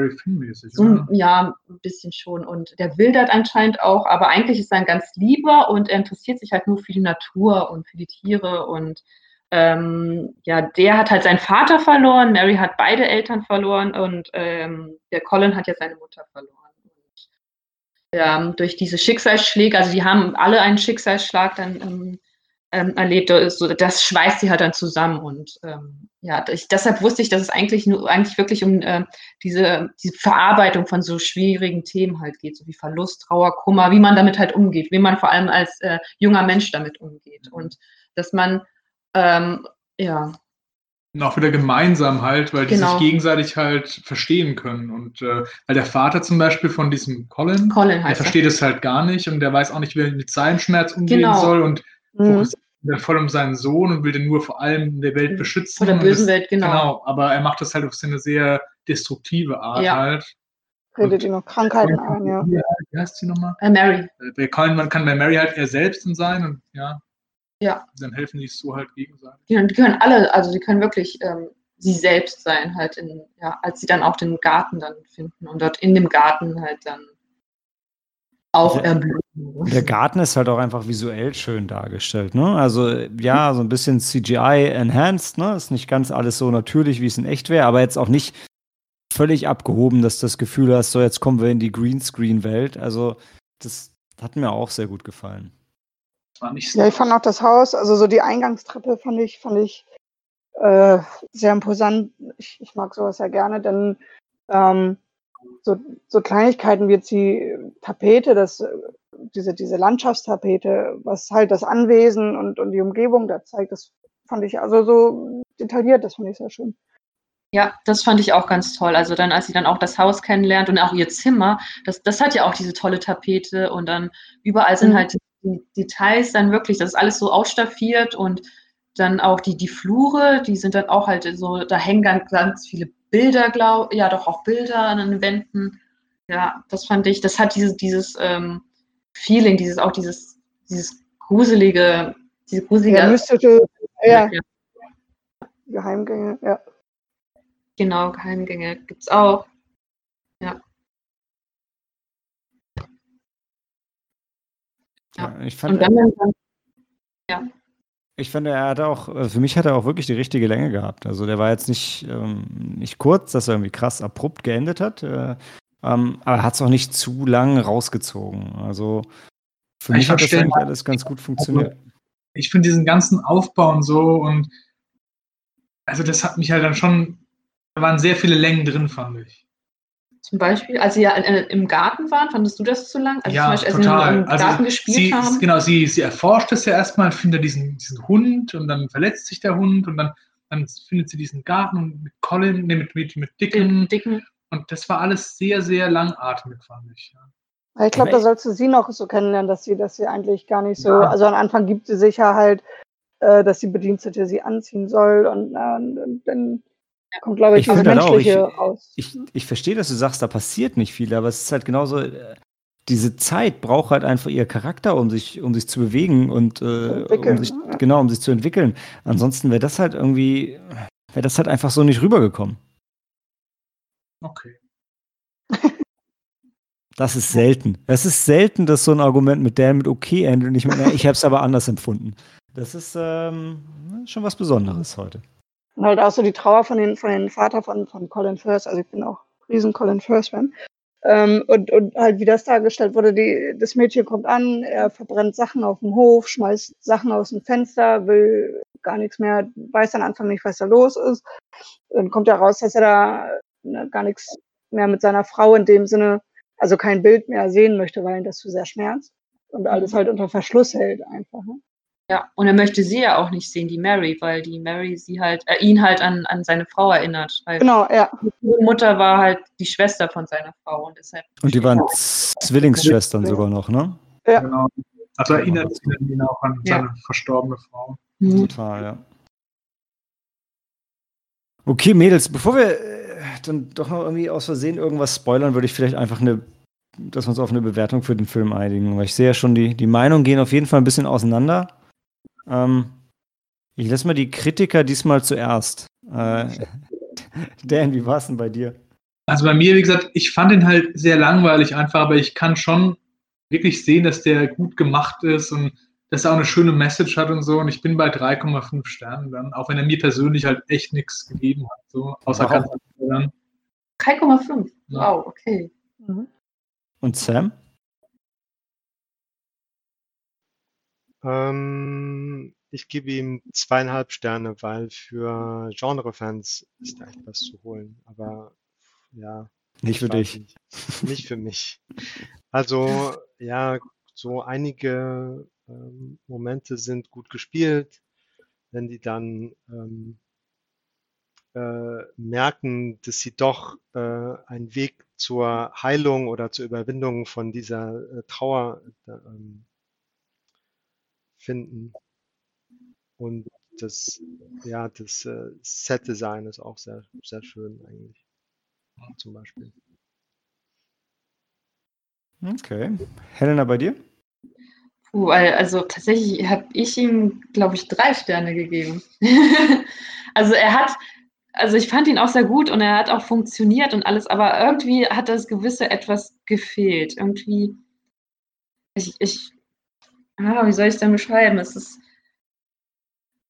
So, ja, ein bisschen schon. Und der wildert anscheinend auch, aber eigentlich ist er ein ganz lieber und er interessiert sich halt nur für die Natur und für die Tiere. Und ähm, ja, der hat halt seinen Vater verloren, Mary hat beide Eltern verloren und ähm, der Colin hat jetzt seine Mutter verloren. Und, ähm, durch diese Schicksalsschläge, also die haben alle einen Schicksalsschlag dann ähm, ähm, erlebt, so, das schweißt sie halt dann zusammen. Und ähm, ja, ich, deshalb wusste ich, dass es eigentlich nur eigentlich wirklich um äh, diese, diese Verarbeitung von so schwierigen Themen halt geht, so wie Verlust, Trauer, Kummer, wie man damit halt umgeht, wie man vor allem als äh, junger Mensch damit umgeht. Mhm. Und dass man ähm, ja. Und auch wieder gemeinsam halt, weil die genau. sich gegenseitig halt verstehen können. Und äh, weil der Vater zum Beispiel von diesem Colin, Colin der versteht es halt gar nicht und der weiß auch nicht, wie er mit seinem Schmerz umgehen genau. soll. Und mhm. dann voll um seinen Sohn und will den nur vor allem in der Welt beschützen. Vor der bösen das, Welt, genau. Genau, aber er macht das halt auf so eine sehr destruktive Art ja. halt. Redet ihn noch Krankheiten ein, ja. Wie heißt sie nochmal? Äh, Mary. Bei Colin, man kann bei Mary halt er selbst sein und ja. Ja. Dann helfen die so halt gegenseitig. Die, die können alle, also die können wirklich ähm, sie selbst sein, halt in, ja, als sie dann auch den Garten dann finden und dort in dem Garten halt dann auch erblühen. Der Garten ist halt auch einfach visuell schön dargestellt, ne? Also ja, so ein bisschen CGI-enhanced, ne? Ist nicht ganz alles so natürlich, wie es in echt wäre, aber jetzt auch nicht völlig abgehoben, dass du das Gefühl hast, so jetzt kommen wir in die Greenscreen-Welt. Also das hat mir auch sehr gut gefallen. So ja, ich fand auch das Haus, also so die Eingangstreppe fand ich, fand ich äh, sehr imposant. Ich, ich mag sowas ja gerne, denn ähm, so, so Kleinigkeiten wie jetzt die Tapete, das, diese, diese Landschaftstapete, was halt das Anwesen und, und die Umgebung da zeigt, das fand ich also so detailliert, das fand ich sehr schön. Ja, das fand ich auch ganz toll. Also dann, als sie dann auch das Haus kennenlernt und auch ihr Zimmer, das, das hat ja auch diese tolle Tapete und dann überall sind mhm. halt die Details dann wirklich, das ist alles so ausstaffiert und dann auch die, die Flure, die sind dann auch halt so, da hängen ganz, ganz viele Bilder, glaube ja doch auch Bilder an den Wänden. Ja, das fand ich, das hat dieses, dieses ähm, Feeling, dieses auch dieses, dieses gruselige, diese gruselige. Ja, mystische, ja. ja. Geheimgänge, ja. Genau, Geheimgänge gibt es auch. Ja. Ja, ich fand, Und wenn man dann, ja, ich finde, er hat auch, also für mich hat er auch wirklich die richtige Länge gehabt. Also der war jetzt nicht, ähm, nicht kurz, dass er irgendwie krass abrupt geendet hat, äh, ähm, aber er hat es auch nicht zu lang rausgezogen. Also für Ich mich hat das eigentlich alles ganz gut funktioniert. Ich finde diesen ganzen Aufbau und so und also das hat mich halt dann schon, da waren sehr viele Längen drin, fand ich. Zum Beispiel, als sie ja äh, im Garten waren, fandest du das zu lang? Also ja, zum Beispiel, als sie total. im Garten also gespielt sie, haben. Genau, sie, sie erforscht es ja erstmal, findet diesen, diesen Hund und dann verletzt sich der Hund und dann, dann findet sie diesen Garten mit Colin, nee, mit, mit, mit Dicken dicken, und das war alles sehr, sehr langatmig, fand ich. Ja. Ich glaube, da sollst du sie noch so kennenlernen, dass sie, dass sie eigentlich gar nicht so, Ja. also am Anfang gibt sie sich ja halt, äh, dass die Bedienstete sie anziehen soll und, äh, und, und dann kommt, glaube ich, Ich dieses finde halt auch, Menschliche ich- raus. Ich, ich verstehe, dass du sagst, da passiert nicht viel, aber es ist halt genauso, äh, diese Zeit braucht halt einfach ihr Charakter, um sich, um sich zu bewegen und äh, um sich, genau, um sich zu entwickeln. Ansonsten wäre das halt irgendwie, wäre das halt einfach so nicht rübergekommen. Okay. Das ist selten. Das ist selten, dass so ein Argument mit der mit okay endet und ich meine, ich habe es aber anders empfunden. Das ist ähm, schon was Besonderes heute. Und halt auch so die Trauer von den, von den Vater von, von Colin Firth, also ich bin auch riesen Colin Firth-Fan. Ähm, und, und halt, wie das dargestellt wurde, die, das Mädchen kommt an, er verbrennt Sachen auf dem Hof, schmeißt Sachen aus dem Fenster, will gar nichts mehr, weiß am Anfang nicht, was da los ist. Dann kommt er raus, dass er da ne, gar nichts mehr mit seiner Frau in dem Sinne, also kein Bild mehr sehen möchte, weil ihn das zu sehr schmerzt. Und alles halt unter Verschluss hält einfach. Ne? Ja. Und er möchte sie ja auch nicht sehen, die Mary, weil die Mary sie halt, äh, ihn halt an, an seine Frau erinnert. Weil Genau, ja. ihre Mutter war halt die Schwester von seiner Frau und deshalb. Und die waren Zwillingsschwestern sogar noch, ne? Ja. Genau. Also erinnert ihn auch an Ja. seine verstorbene Frau. Mhm. Total, ja. Okay, Mädels, bevor wir äh, dann doch noch irgendwie aus Versehen irgendwas spoilern, würde ich vielleicht einfach eine, dass wir uns auf eine Bewertung für den Film einigen. Weil ich sehe ja schon, die, die Meinungen gehen auf jeden Fall ein bisschen auseinander. Ähm, ich lasse mal die Kritiker diesmal zuerst. Äh, Dan, wie war es denn bei dir? Also bei mir, wie gesagt, ich fand ihn halt sehr langweilig einfach, aber ich kann schon wirklich sehen, dass der gut gemacht ist und dass er auch eine schöne Message hat und so. Und ich bin bei 3,5 Sternen dann, auch wenn er mir persönlich halt echt nichts gegeben hat. So, außer Wow. ganz am Anfang. 3,5. Ja. Wow, okay. Mhm. Und Sam? Ähm, ich gebe ihm zweieinhalb Sterne, weil für Genre-Fans ist da echt was zu holen. Aber ja, Nicht für dich. Nicht. Nicht für mich. Also, ja, so einige ähm, Momente sind gut gespielt. Wenn die dann ähm, äh, merken, dass sie doch äh, einen Weg zur Heilung oder zur Überwindung von dieser äh, Trauer äh, ähm, finden. Und das, ja, das äh, Set-Design ist auch sehr, sehr schön eigentlich. Zum Beispiel. Okay. Helena, bei dir? Puh, also tatsächlich habe ich ihm, glaube ich, drei Sterne gegeben. also er hat, also ich fand ihn auch sehr gut und er hat auch funktioniert und alles, aber irgendwie hat das gewisse etwas gefehlt. Irgendwie, ich, ich, ah, wie soll ich es denn beschreiben? Es ist,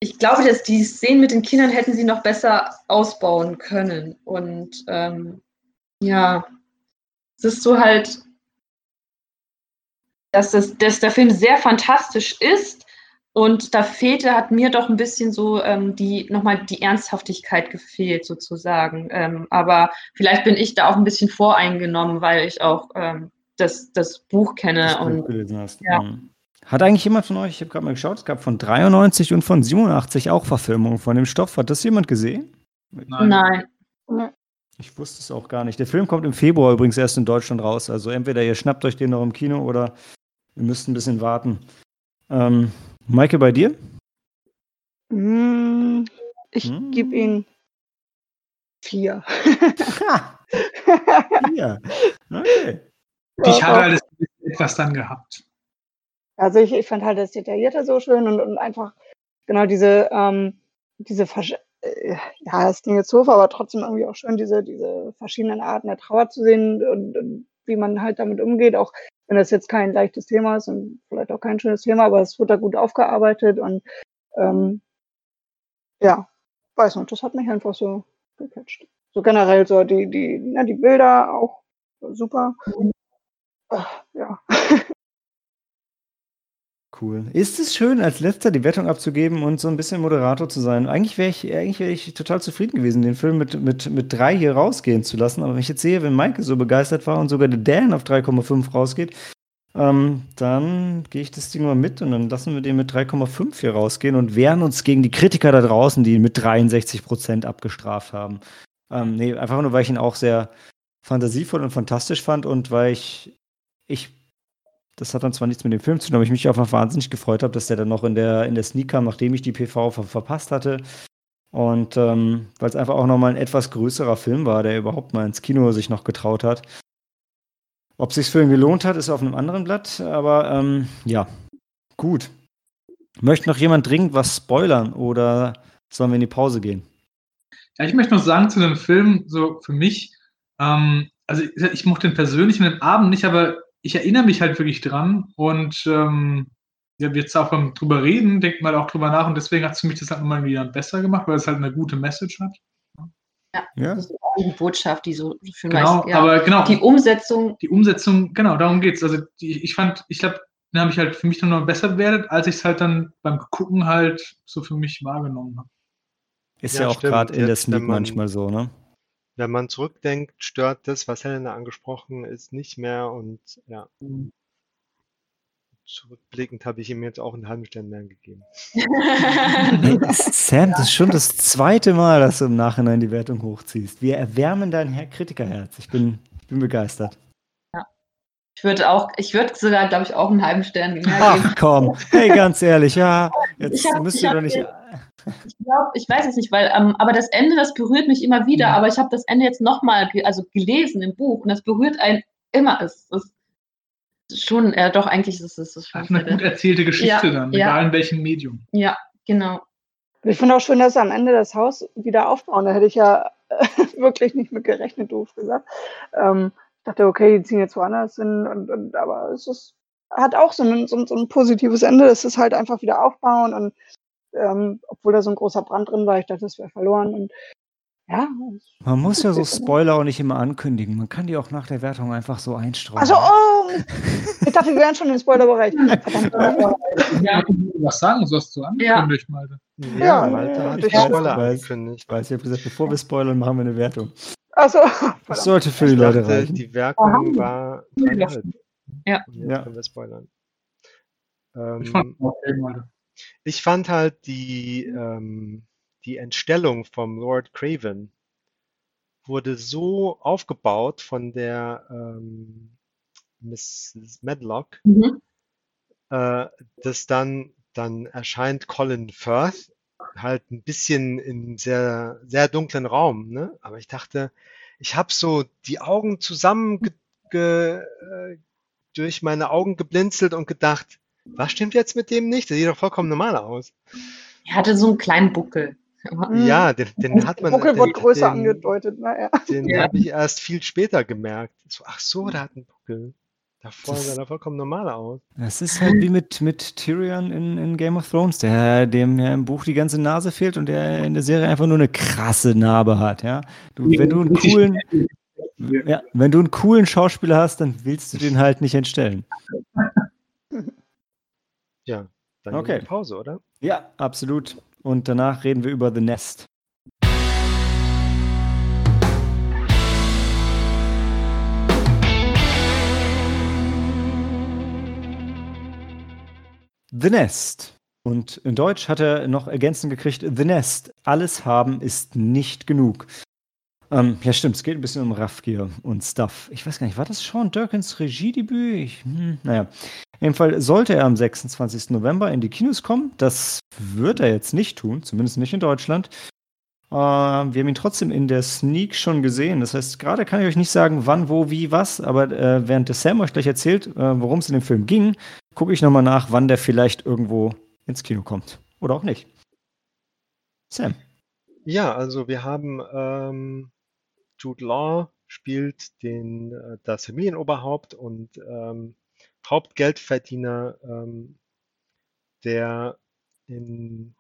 ich glaube, dass die Szenen mit den Kindern hätten sie noch besser ausbauen können. Und ähm, ja, es ist so halt, dass, das, dass der Film sehr fantastisch ist und da fehlte, hat mir doch ein bisschen so ähm, die nochmal die Ernsthaftigkeit gefehlt, sozusagen. Ähm, aber vielleicht bin ich da auch ein bisschen voreingenommen, weil ich auch ähm, das, das Buch kenne das Buch und gelesen hast. ja. Mhm. Hat eigentlich jemand von euch, ich habe gerade mal geschaut, es gab von 93 und von 87 auch Verfilmungen von dem Stoff. Hat das jemand gesehen? nein. Ich wusste es auch gar nicht. Der Film kommt im Februar übrigens erst in Deutschland raus. Also entweder ihr schnappt euch den noch im Kino oder ihr müsst ein bisschen warten. Ähm, Maike, bei dir? Mm, Ich Hm. gebe ihm vier. Ja. Okay. Ich hatte halt etwas dann gehabt. Also ich, ich fand halt das Detaillierte so schön und, und einfach genau diese, ähm, diese äh, ja, es klingt jetzt doof, aber trotzdem irgendwie auch schön, diese, diese verschiedenen Arten der Trauer zu sehen und, und wie man halt damit umgeht. Auch wenn das jetzt kein leichtes Thema ist und vielleicht auch kein schönes Thema, aber es wird da gut aufgearbeitet und ähm, ja, weiß nicht, das hat mich einfach so gecatcht. So generell so die, die, ja, die Bilder auch super. Ach, ja. Cool. Ist es schön, als letzter die Wertung abzugeben und so ein bisschen Moderator zu sein? Eigentlich wäre ich, eigentlich wär ich total zufrieden gewesen, den Film mit, mit, mit drei hier rausgehen zu lassen. Aber wenn ich jetzt sehe, wenn Maike so begeistert war und sogar der Dan auf 3,5 rausgeht, ähm, dann gehe ich das Ding mal mit und dann lassen wir den mit 3,5 hier rausgehen und wehren uns gegen die Kritiker da draußen, die ihn mit 63 Prozent abgestraft haben. Ähm, nee, einfach nur, weil ich ihn auch sehr fantasievoll und fantastisch fand und weil ich, ich das hat dann zwar nichts mit dem Film zu tun, aber ich mich einfach wahnsinnig gefreut habe, dass der dann noch in der, in der Sneak kam, nachdem ich die PV ver verpasst hatte. Und ähm, weil es einfach auch nochmal ein etwas größerer Film war, der überhaupt mal ins Kino sich noch getraut hat. Ob sich für ihn gelohnt hat, ist auf einem anderen Blatt, aber ähm, ja, gut. Möchte noch jemand dringend was spoilern oder sollen wir in die Pause gehen? Ja, ich möchte noch sagen zu dem Film, so für mich, ähm, also ich, ich mochte den persönlich mit dem Abend nicht, aber ich erinnere mich halt wirklich dran und ähm, ja, jetzt auch beim drüber reden, denkt man auch drüber nach und deswegen hat es für mich das halt nochmal wieder besser gemacht, weil es halt eine gute Message hat. Ja, ja. das ist die Botschaft, die so für genau, mich, ja. aber genau. Die Umsetzung. Die Umsetzung, genau, darum geht es. Also die, ich fand, ich glaube, den habe ich halt für mich dann noch besser bewertet, als ich es halt dann beim Gucken halt so für mich wahrgenommen habe. Ist ja, ja auch gerade in der Sneak manchmal so, ne? Wenn man zurückdenkt, stört das, was Helena angesprochen ist, nicht mehr und ja. Mhm. Zurückblickend habe ich ihm jetzt auch einen halben Stern mehr gegeben. Sam, das ist schon das zweite Mal, dass du im Nachhinein die Wertung hochziehst. Wir erwärmen dein Kritikerherz. Ich bin, ich bin begeistert. Ja. Ich würde auch, ich würde sogar, glaube ich, auch einen halben Stern mehr geben. Ach komm, hey, ganz ehrlich, ja, jetzt hab, müsst ihr doch nicht. Ich glaube, ich weiß es nicht, weil, ähm, aber das Ende, das berührt mich immer wieder. Mhm. Aber ich habe das Ende jetzt nochmal ge also gelesen im Buch und das berührt einen immer. Es ist schon, ja, doch, eigentlich ist es schon. Ach, eine gut erzählte Geschichte ja, dann, ja. egal in welchem Medium. Ja, genau. Ich finde auch schön, dass sie am Ende das Haus wieder aufbauen. Da hätte ich ja wirklich nicht mit gerechnet, doof gesagt. Ähm, ich dachte, okay, die ziehen jetzt woanders hin, und, und, aber es ist, hat auch so ein, so, so ein positives Ende. Es ist halt einfach wieder aufbauen und ähm, obwohl da so ein großer Brand drin war. Ich dachte, das wäre verloren. Und ja. Man muss ja so Spoiler auch nicht immer ankündigen. Man kann die auch nach der Wertung einfach so einstreuen. Also, oh, ich dachte, wir wären schon im Spoilerbereich. Ja, was sagen sollst du angekündigt, ja. Malte? Ja, ja Malte hat Spoiler angekündigt. Ich weiß, ich habe gesagt, bevor wir spoilern, machen wir eine Wertung. Achso. Das sollte für die Leute reichen. Die Wertung war dreieinhalb. Ja. ja. können wir spoilern. Ähm, ich fand okay, Malte. Ich fand halt die, ähm, die Entstellung vom Lord Craven wurde so aufgebaut von der ähm, Mrs. Medlock, mhm. äh, dass dann, dann erscheint Colin Firth halt ein bisschen in sehr, sehr dunklen Raum, ne? Aber ich dachte, ich habe so die Augen zusammen ge, ge, äh, durch meine Augen geblinzelt und gedacht, was stimmt jetzt mit dem nicht? Der sieht doch vollkommen normal aus. Er hatte so einen kleinen Buckel. Ja, den, den hat man. Der Buckel den, wird größer den, angedeutet, naja. Den ja. habe ich erst viel später gemerkt. So, ach so, der hat einen Buckel. Davor sah er vollkommen normal aus. Das ist halt wie mit, mit Tyrion in, in Game of Thrones, der dem ja im Buch die ganze Nase fehlt und der in der Serie einfach nur eine krasse Narbe hat, ja. Du, wenn du einen coolen, ja, wenn du einen coolen Schauspieler hast, dann willst du den halt nicht entstellen. Ja, dann okay. Pause, oder? Ja, absolut. Und danach reden wir über The Nest. The Nest. Und in Deutsch hat er noch ergänzend gekriegt, The Nest. Alles haben ist nicht genug. Ähm, ja, stimmt, es geht ein bisschen um Raffgier und Stuff. Ich weiß gar nicht, war das Sean Durkins Regiedebüt? Ich, hm, naja. Jedenfalls sollte er am 26. November in die Kinos kommen. Das wird er jetzt nicht tun, zumindest nicht in Deutschland. Äh, wir haben ihn trotzdem in der Sneak schon gesehen. Das heißt, gerade kann ich euch nicht sagen, wann, wo, wie, was, aber äh, während der Sam euch gleich erzählt, äh, worum es in dem Film ging, gucke ich nochmal nach, wann der vielleicht irgendwo ins Kino kommt. Oder auch nicht. Sam. Ja, also wir haben ähm, Jude Law spielt den, äh, das Familienoberhaupt und ähm, Hauptgeldverdiener, ähm, der in,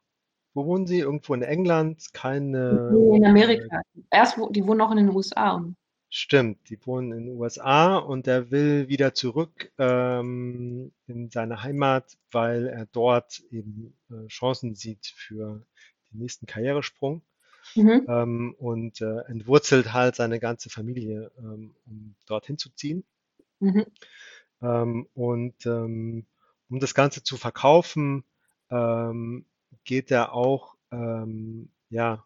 wo wohnen Sie? Irgendwo in England? Keine. In Amerika. Erst, wo, die wohnen auch in den USA. Stimmt, die wohnen in den USA und er will wieder zurück ähm, in seine Heimat, weil er dort eben äh, Chancen sieht für den nächsten Karrieresprung Mhm. ähm, und äh, entwurzelt halt seine ganze Familie, ähm, um dorthin zu ziehen. Mhm. Ähm, und ähm, um das Ganze zu verkaufen, ähm, geht er auch ähm, ja,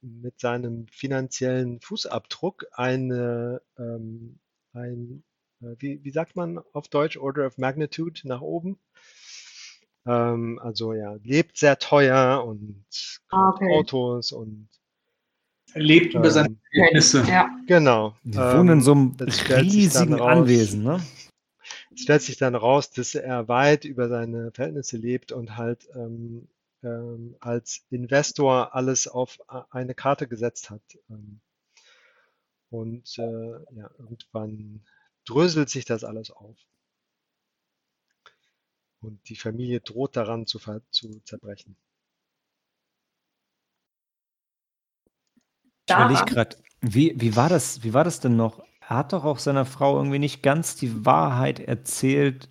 mit seinem finanziellen Fußabdruck eine, ein, äh, wie, wie sagt man auf Deutsch, Order of Magnitude nach oben. Ähm, also ja, lebt sehr teuer und Ah, kauft okay. Autos und lebt über seine ähm, Verhältnisse. Ja. genau. Die wohnen in so einem riesigen raus. Anwesen, ne? Es stellt sich dann raus, dass er weit über seine Verhältnisse lebt und halt ähm, ähm, als Investor alles auf eine Karte gesetzt hat. Ähm, und äh, ja, irgendwann dröselt sich das alles auf. Und die Familie droht daran zu, zu zerbrechen. Ich überlege gerade, wie, wie, war das, wie war das denn noch? Er hat doch auch seiner Frau irgendwie nicht ganz die Wahrheit erzählt,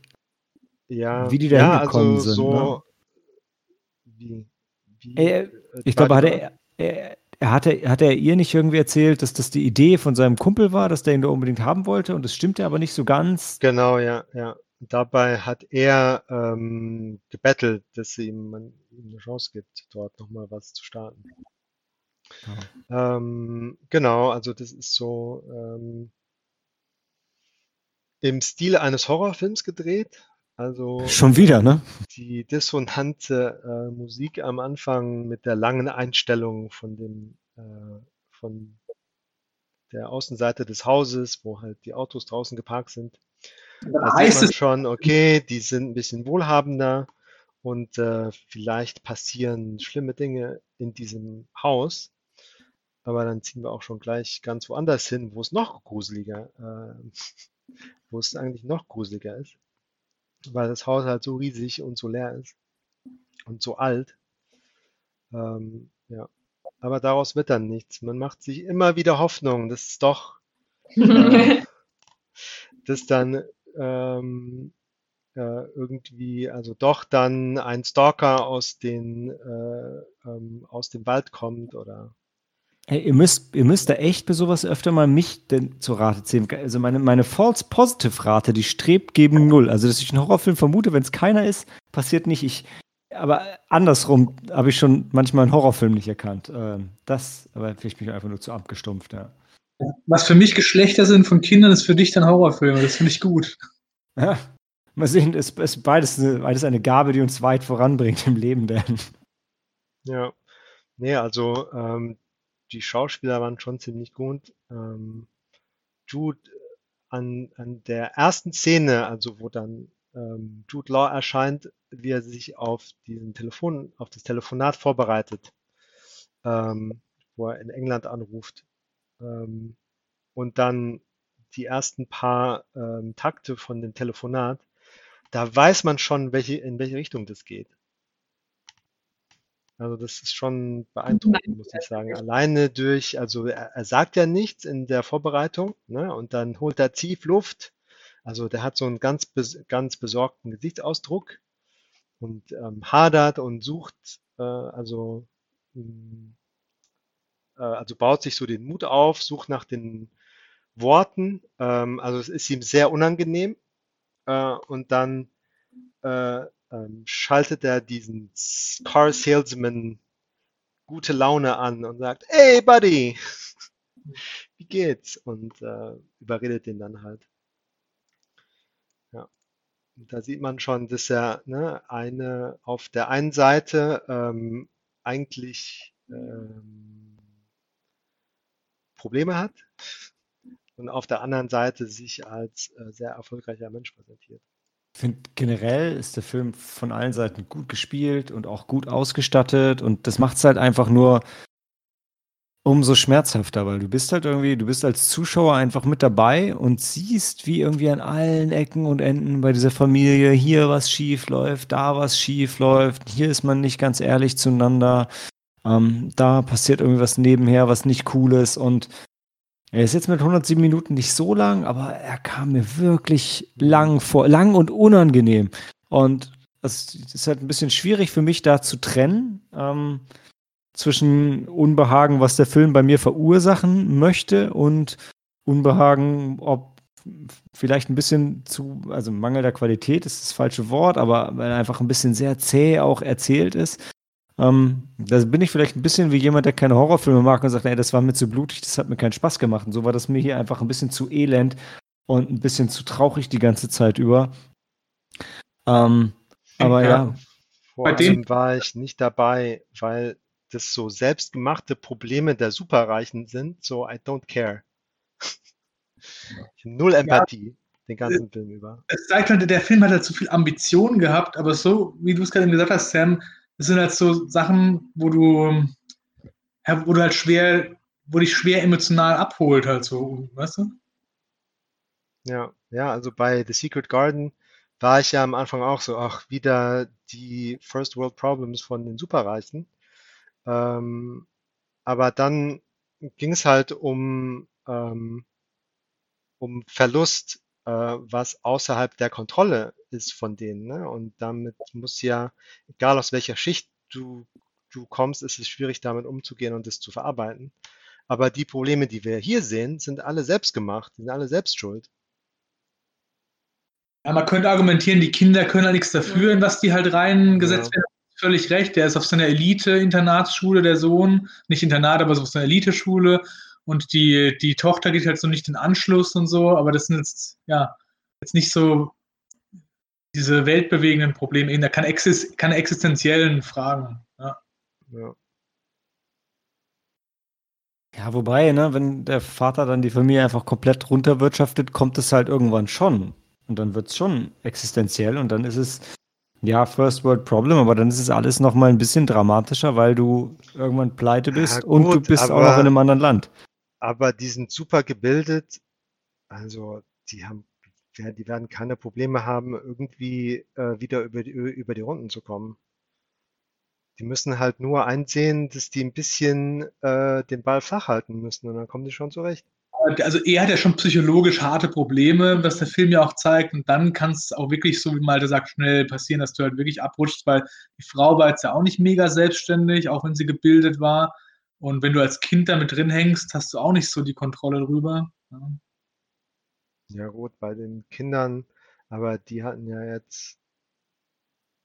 Ja, wie die da ja, hingekommen also sind. Ne? so wie, wie Er, äh, ich war glaube, hat er, er, er hatte, hat er ihr nicht irgendwie erzählt, dass das die Idee von seinem Kumpel war, dass der ihn da unbedingt haben wollte und das stimmte aber nicht so ganz. Genau, ja, ja. Dabei hat er ähm, gebettelt, dass sie ihm, man, ihm eine Chance gibt, dort nochmal was zu starten. Ähm, genau, also das ist so ähm, im Stil eines Horrorfilms gedreht. Also Schon wieder, ne? die dissonante äh, Musik am Anfang mit der langen Einstellung von dem äh, von der Außenseite des Hauses, wo halt die Autos draußen geparkt sind. Da sieht heißt man es, schon, okay, die sind ein bisschen wohlhabender und äh, vielleicht passieren schlimme Dinge in diesem Haus. Aber dann ziehen wir auch schon gleich ganz woanders hin, wo es noch gruseliger, äh, wo es eigentlich noch gruseliger ist, weil das Haus halt so riesig und so leer ist und so alt. Ähm, ja, aber daraus wird dann nichts. Man macht sich immer wieder Hoffnung, dass es doch, äh, dass dann ähm, äh, irgendwie, also doch dann ein Stalker aus den äh, ähm, aus dem Wald kommt oder Ey, ihr müsst, ihr müsst da echt bei sowas öfter mal mich denn zur Rate ziehen. Also meine, meine False Positive Rate, die strebt gegen Null. Also, dass ich einen Horrorfilm vermute, wenn es keiner ist, passiert nicht. Ich, aber andersrum habe ich schon manchmal einen Horrorfilm nicht erkannt. Ähm, das, aber vielleicht bin ich einfach nur zu abgestumpft, ja. Was für mich Geschlechter sind von Kindern, ist für dich dann Horrorfilme. Das finde ich gut. ja. Mal sehen, es ist beides eine, beides eine Gabe, die uns weit voranbringt im Leben, denn. ja. Nee, also ähm, die Schauspieler waren schon ziemlich gut. Ähm, Jude an, an der ersten Szene, also wo dann ähm, Jude Law erscheint, wie er sich auf diesen Telefon, auf das Telefonat vorbereitet, ähm, wo er in England anruft. Ähm, und dann die ersten paar ähm, Takte von dem Telefonat, da weiß man schon, welche, in welche Richtung das geht. Also das ist schon beeindruckend, muss ich sagen. Alleine durch, also er, er sagt ja nichts in der Vorbereitung, ne? Und dann holt er tief Luft. Also der hat so einen ganz, ganz besorgten Gesichtsausdruck und ähm, hadert und sucht, äh, also, mh, äh, also baut sich so den Mut auf, sucht nach den Worten. Ähm, also es ist ihm sehr unangenehm. Äh, und dann äh, ähm, schaltet er diesen Car Salesman gute Laune an und sagt, hey Buddy, wie geht's? Und äh, überredet den dann halt. Ja. Und da sieht man schon, dass er ne, eine auf der einen Seite ähm, eigentlich ähm, Probleme hat und auf der anderen Seite sich als äh, sehr erfolgreicher Mensch präsentiert. Ich finde, generell ist der Film von allen Seiten gut gespielt und auch gut ausgestattet und das macht es halt einfach nur umso schmerzhafter, weil du bist halt irgendwie, du bist als Zuschauer einfach mit dabei und siehst, wie irgendwie an allen Ecken und Enden bei dieser Familie hier was schief läuft, da was schief läuft, hier ist man nicht ganz ehrlich zueinander, ähm, da passiert irgendwas nebenher, was nicht cool ist und er ist jetzt mit 107 Minuten nicht so lang, aber er kam mir wirklich lang vor, lang und unangenehm. Und es ist halt ein bisschen schwierig für mich da zu trennen ähm, zwischen Unbehagen, was der Film bei mir verursachen möchte und Unbehagen, ob vielleicht ein bisschen zu, also Mangel der Qualität ist das falsche Wort, aber weil einfach ein bisschen sehr zäh auch erzählt ist. Ähm, da bin ich vielleicht ein bisschen wie jemand, der keine Horrorfilme mag und sagt, ey, das war mir zu blutig, das hat mir keinen Spaß gemacht. Und so war das mir hier einfach ein bisschen zu elend und ein bisschen zu traurig die ganze Zeit über. Ähm, aber ja. ja. Vor Bei allem war ich nicht dabei, weil das so selbstgemachte Probleme der Superreichen sind, so I don't care. Null Empathie. Ja den ganzen Film über. Es zeigt halt, der Film hat halt zu viel Ambition gehabt, aber so, wie du es gerade gesagt hast, Sam, das sind halt so Sachen, wo du, wo du halt schwer, wo dich schwer emotional abholt, halt so, weißt du? Ja, ja, also bei The Secret Garden war ich ja am Anfang auch so, ach, wieder die First World Problems von den Superreichen. Ähm, aber dann ging es halt um, ähm, um Verlust, was außerhalb der Kontrolle ist von denen. Ne? Und damit muss ja, egal aus welcher Schicht du, du kommst, ist es schwierig, damit umzugehen und das zu verarbeiten. Aber die Probleme, die wir hier sehen, sind alle selbst gemacht, sind alle selbst schuld. Ja, man könnte argumentieren, die Kinder können ja nichts dafür, in was die halt reingesetzt ja. werden. Völlig recht, der ist auf seiner Elite-Internatsschule, der Sohn, nicht Internat, aber so auf seiner Elite-Schule und die, die Tochter geht halt so nicht den Anschluss und so, aber das sind jetzt, ja, jetzt nicht so diese weltbewegenden Probleme, da keine, Exis keine existenziellen Fragen. Ja. ja. Ja, wobei, ne, wenn der Vater dann die Familie einfach komplett runterwirtschaftet, kommt es halt irgendwann schon. Und dann wird es schon existenziell und dann ist es, ja, First World Problem, aber dann ist es alles nochmal ein bisschen dramatischer, weil du irgendwann pleite bist ja, gut, und du bist auch noch in einem anderen Land. Aber die sind super gebildet, also die haben die werden keine Probleme haben, irgendwie äh, wieder über die, über die Runden zu kommen. Die müssen halt nur einsehen, dass die ein bisschen äh, den Ball flach halten müssen und dann kommen die schon zurecht. Also er hat ja schon psychologisch harte Probleme, was der Film ja auch zeigt. Und dann kann es auch wirklich, so wie Malte sagt, schnell passieren, dass du halt wirklich abrutschst, weil die Frau war jetzt ja auch nicht mega selbstständig, auch wenn sie gebildet war. Und wenn du als Kind damit drin hängst, hast du auch nicht so die Kontrolle drüber. Ja. Ja gut, bei den Kindern, aber die hatten ja jetzt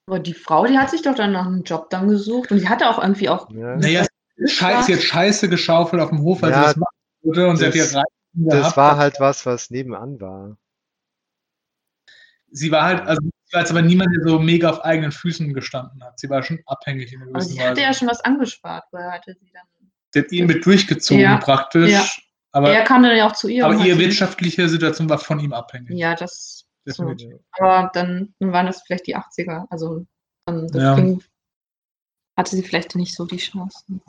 Aber die Frau, die hat sich doch dann nach einem Job dann gesucht und die hatte auch irgendwie auch ja. Naja, Scheiße, sie hat Scheiße geschaufelt auf dem Hof, weil sie Ja, was machen würde und sie hat das ihr das war halt was, was nebenan war. Sie war halt, also sie war jetzt aber niemand, der so mega auf eigenen Füßen gestanden hat. Sie war schon abhängig in Aber sie hatte ja schon was angespart, weil hatte sie dann Sie hat ihn mit durchgezogen Ja, ja. praktisch. Aber er kam dann ja auch zu ihr. Aber ihre wirtschaftliche Situation war von ihm abhängig. Ja, das. So. Aber dann, dann, waren das vielleicht die 80er. Also dann ja. ging, hatte sie vielleicht nicht so die Chancen.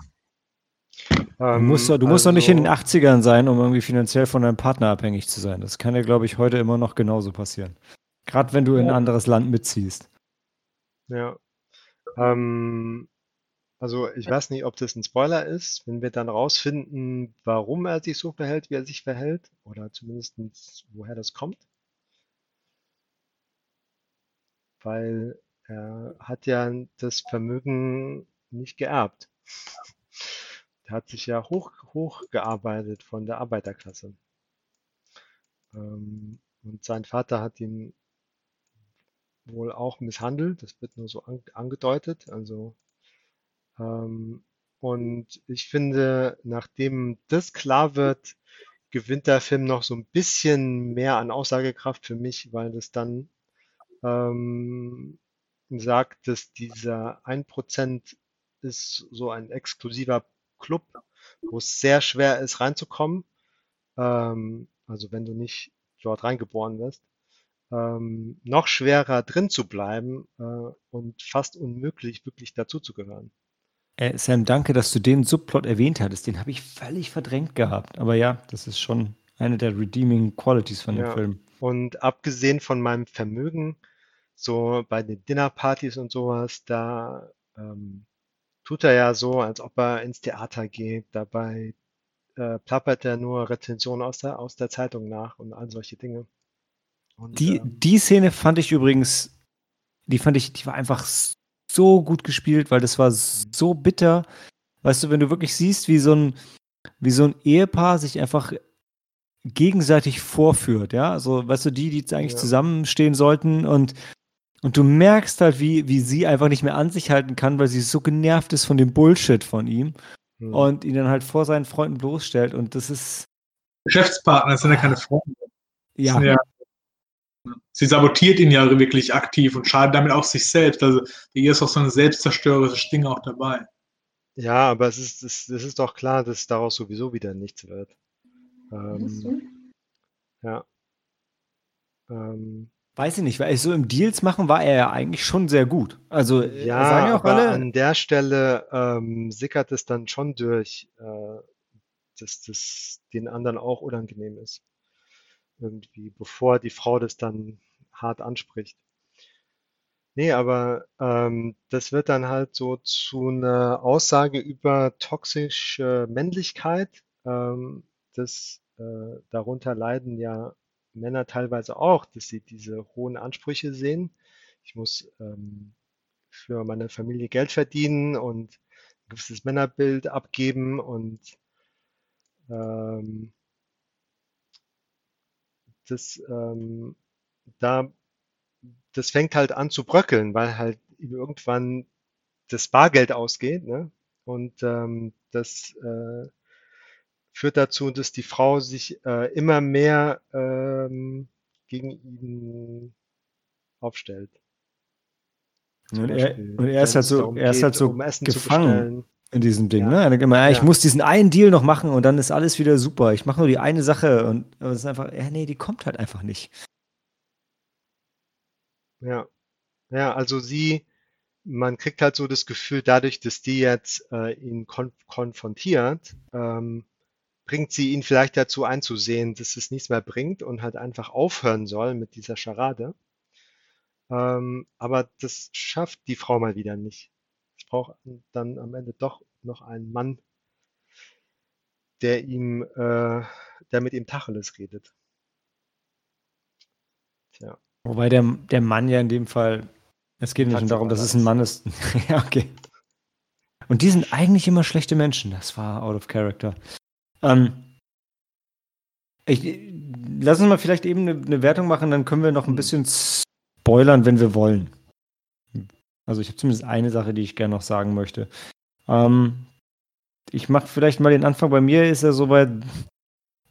Ähm, du musst, du musst also, doch nicht in den 80ern also sein, um irgendwie finanziell von deinem Partner abhängig zu sein. Das kann ja, glaube ich, heute immer noch genauso passieren. Gerade wenn du in ein anderes Land mitziehst. Ja. Ähm, also ich weiß nicht, ob das ein Spoiler ist, wenn wir dann rausfinden, warum er sich so verhält, wie er sich verhält, oder zumindest woher das kommt. Weil er hat ja das Vermögen nicht geerbt. Er hat sich ja hoch, hochgearbeitet von der Arbeiterklasse. Ähm, und sein Vater hat ihn wohl auch misshandelt. Das wird nur so angedeutet. Also ähm, und ich finde, nachdem das klar wird, gewinnt der Film noch so ein bisschen mehr an Aussagekraft für mich, weil das dann ähm, sagt, dass dieser 1% ist so ein exklusiver Club, wo es sehr schwer ist, reinzukommen. Ähm, also wenn du nicht dort reingeboren wirst. Ähm, noch schwerer drin zu bleiben äh, und fast unmöglich, wirklich dazuzugehören. Äh, Sam, danke, dass du den Subplot erwähnt hattest. Den habe ich völlig verdrängt gehabt. Aber ja, das ist schon eine der redeeming Qualities von dem Ja. Film. Und abgesehen von meinem Vermögen, so bei den Dinnerpartys und sowas, da ähm, tut er ja so, als ob er ins Theater geht. Dabei äh, plappert er nur Rezensionen aus der, aus der Zeitung nach und all solche Dinge. Und, Die, ähm, die Szene fand ich übrigens, die fand ich, die war einfach so gut gespielt, weil das war so bitter. Weißt du, wenn du wirklich siehst, wie so ein, wie so ein Ehepaar sich einfach gegenseitig vorführt, ja, also, weißt du, die, die eigentlich Ja. zusammenstehen sollten und, und du merkst halt, wie, wie sie einfach nicht mehr an sich halten kann, weil sie so genervt ist von dem Bullshit von ihm hm. und ihn dann halt vor seinen Freunden bloßstellt und das ist, Geschäftspartner, das sind ja keine Freunde. Ja, ja, sie sabotiert ihn ja wirklich aktiv und schadet damit auch sich selbst. Also hier ist auch so ein selbstzerstörerisches Ding auch dabei. Ja, aber es ist, es, es ist doch klar, dass daraus sowieso wieder nichts wird. Ähm, du? ja. Ähm, weiß ich nicht, weil so im Deals machen war er ja eigentlich schon sehr gut. Also, äh, ja, sagen ja auch aber alle, an der Stelle ähm, sickert es dann schon durch, äh, dass das den anderen auch unangenehm ist. Irgendwie, bevor die Frau das dann hart anspricht. Nee, aber ähm, das wird dann halt so zu einer Aussage über toxische Männlichkeit. Ähm, das, äh, darunter leiden ja Männer teilweise auch, dass sie diese hohen Ansprüche sehen. Ich muss ähm, für meine Familie Geld verdienen und ein gewisses Männerbild abgeben und ähm, das, ähm, da, das fängt halt an zu bröckeln, weil halt irgendwann das Bargeld ausgeht, ne? Und ähm, das äh, führt dazu, dass die Frau sich äh, immer mehr ähm, gegen ihn aufstellt. Und er, und er ist halt so, er ist halt so um gefangen. In diesem Ding. Ja. Ne? Er immer, ja, ich Ja. muss diesen einen Deal noch machen und dann ist alles wieder super. Ich mache nur die eine Sache und es ist einfach, ja, nee, die kommt halt einfach nicht. Ja, ja, also sie, man kriegt halt so das Gefühl, dadurch, dass die jetzt äh, ihn kon konfrontiert, ähm, bringt sie ihn vielleicht dazu einzusehen, dass es nichts mehr bringt und halt einfach aufhören soll mit dieser Scharade. Ähm, aber das schafft die Frau mal wieder nicht. Braucht dann am Ende doch noch einen Mann, der ihm, äh, der mit ihm Tacheles redet. Tja. Wobei der, der Mann ja in dem Fall, es geht nicht darum, dass es ein Mann ist. ja, okay. Und die sind eigentlich immer schlechte Menschen. Das war out of character. Ähm, ich, lass uns mal vielleicht eben eine, eine Wertung machen, dann können wir noch ein Hm. bisschen spoilern, wenn wir wollen. Also ich habe zumindest eine Sache, die ich gerne noch sagen möchte. Ähm, ich mache vielleicht mal den Anfang. Bei mir ist er so bei,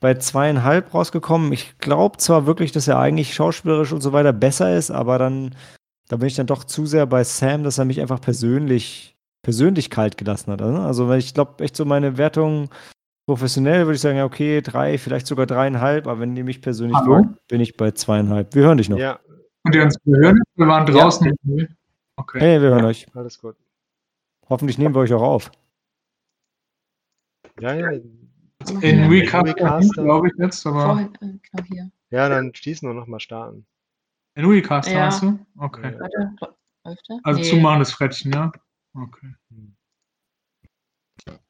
bei zweieinhalb rausgekommen. Ich glaube zwar wirklich, dass er eigentlich schauspielerisch und so weiter besser ist, aber dann, da bin ich dann doch zu sehr bei Sam, dass er mich einfach persönlich, persönlich kalt gelassen hat. ne? Also weil ich glaube echt so meine Wertung professionell würde ich sagen, ja okay, drei, vielleicht sogar dreieinhalb, aber wenn ihr mich persönlich Hallo? fragt, bin ich bei zweieinhalb. Wir hören dich noch. Ja, Und ihr uns hören? Wir waren draußen. Okay. Hey, wir hören Ja. euch. alles gut. Hoffentlich nehmen wir euch auch auf. Ja, ja, In Recaster, Recaster. glaube ich jetzt, aber Vorhin, äh, genau hier. ja, dann schließen wir nochmal starten. in Recaster Ja. meinst du? Okay. Ja. Warte? Also Nee. zumachen das Frettchen, ja? Okay.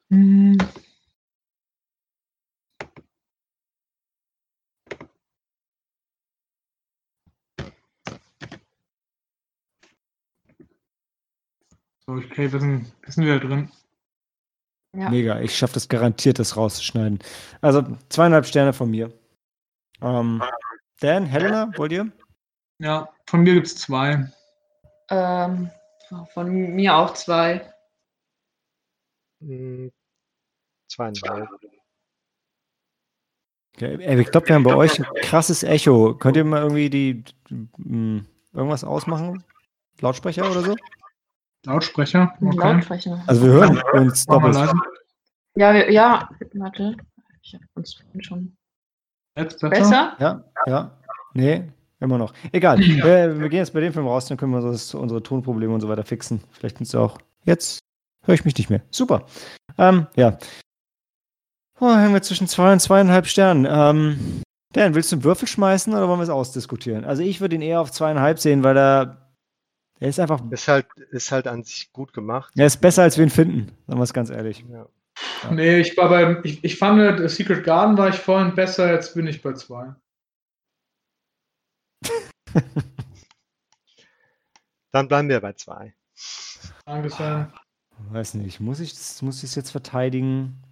Hm. So, okay, wir sind, wir sind wieder drin. Ja. Mega, ich schaffe das garantiert, das rauszuschneiden. Also zweieinhalb Sterne von mir. Ähm, Dan, Helena, wollt ihr? Ja, von mir gibt es zwei. Ähm, von mir auch zwei. Hm, Zweieinhalb. Okay, ich glaube, wir haben bei euch ein krasses Echo. Könnt ihr mal irgendwie die, mh, irgendwas ausmachen? Lautsprecher oder so? Lautsprecher, okay. Lautsprecher. Also wir hören uns Mach mal doppelt. Ja, wir, ja, warte. Ich hab uns vorhin schon Jetzt besser? besser. Ja, ja. Nee, immer noch. Egal. wir, wir gehen jetzt bei dem Film raus, dann können wir das, unsere Tonprobleme und so weiter fixen. Vielleicht kannst du auch jetzt höre ich mich nicht mehr. Super. Ähm, ja. Oh, hängen wir zwischen zwei und zweieinhalb Sternen. Ähm, Dan, willst du einen Würfel schmeißen oder wollen wir es ausdiskutieren? Also ich würde ihn eher auf zweieinhalb sehen, weil er, er ist einfach, Ist halt, ist halt an sich gut gemacht. er ist besser, als wir ihn finden. Sagen wir es ganz ehrlich. Ja. Ja. Nee, ich war bei, ich, ich fand, The Secret Garden war ich vorhin besser, jetzt bin ich bei zwei. Dann bleiben wir bei zwei. Danke sehr. Weiß nicht, muss ich das, muss ich es jetzt verteidigen?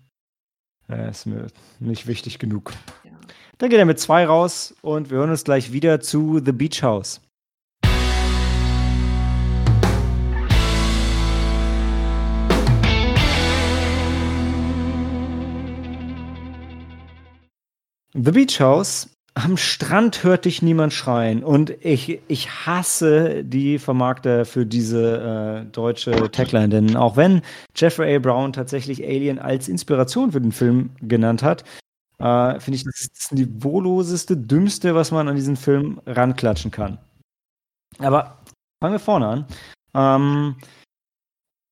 Ja, ist mir nicht wichtig genug. Ja. Dann geht er mit zwei raus und wir hören uns gleich wieder zu The Beach House. The Beach House. Am Strand hört dich niemand schreien. Und ich, ich hasse die Vermarkter für diese äh, deutsche Tagline. Denn auch wenn Jeffrey A. Brown tatsächlich Alien als Inspiration für den Film genannt hat, äh, finde ich, das das niveauloseste, dümmste, was man an diesen Film ranklatschen kann. Aber fangen wir vorne an. Ähm,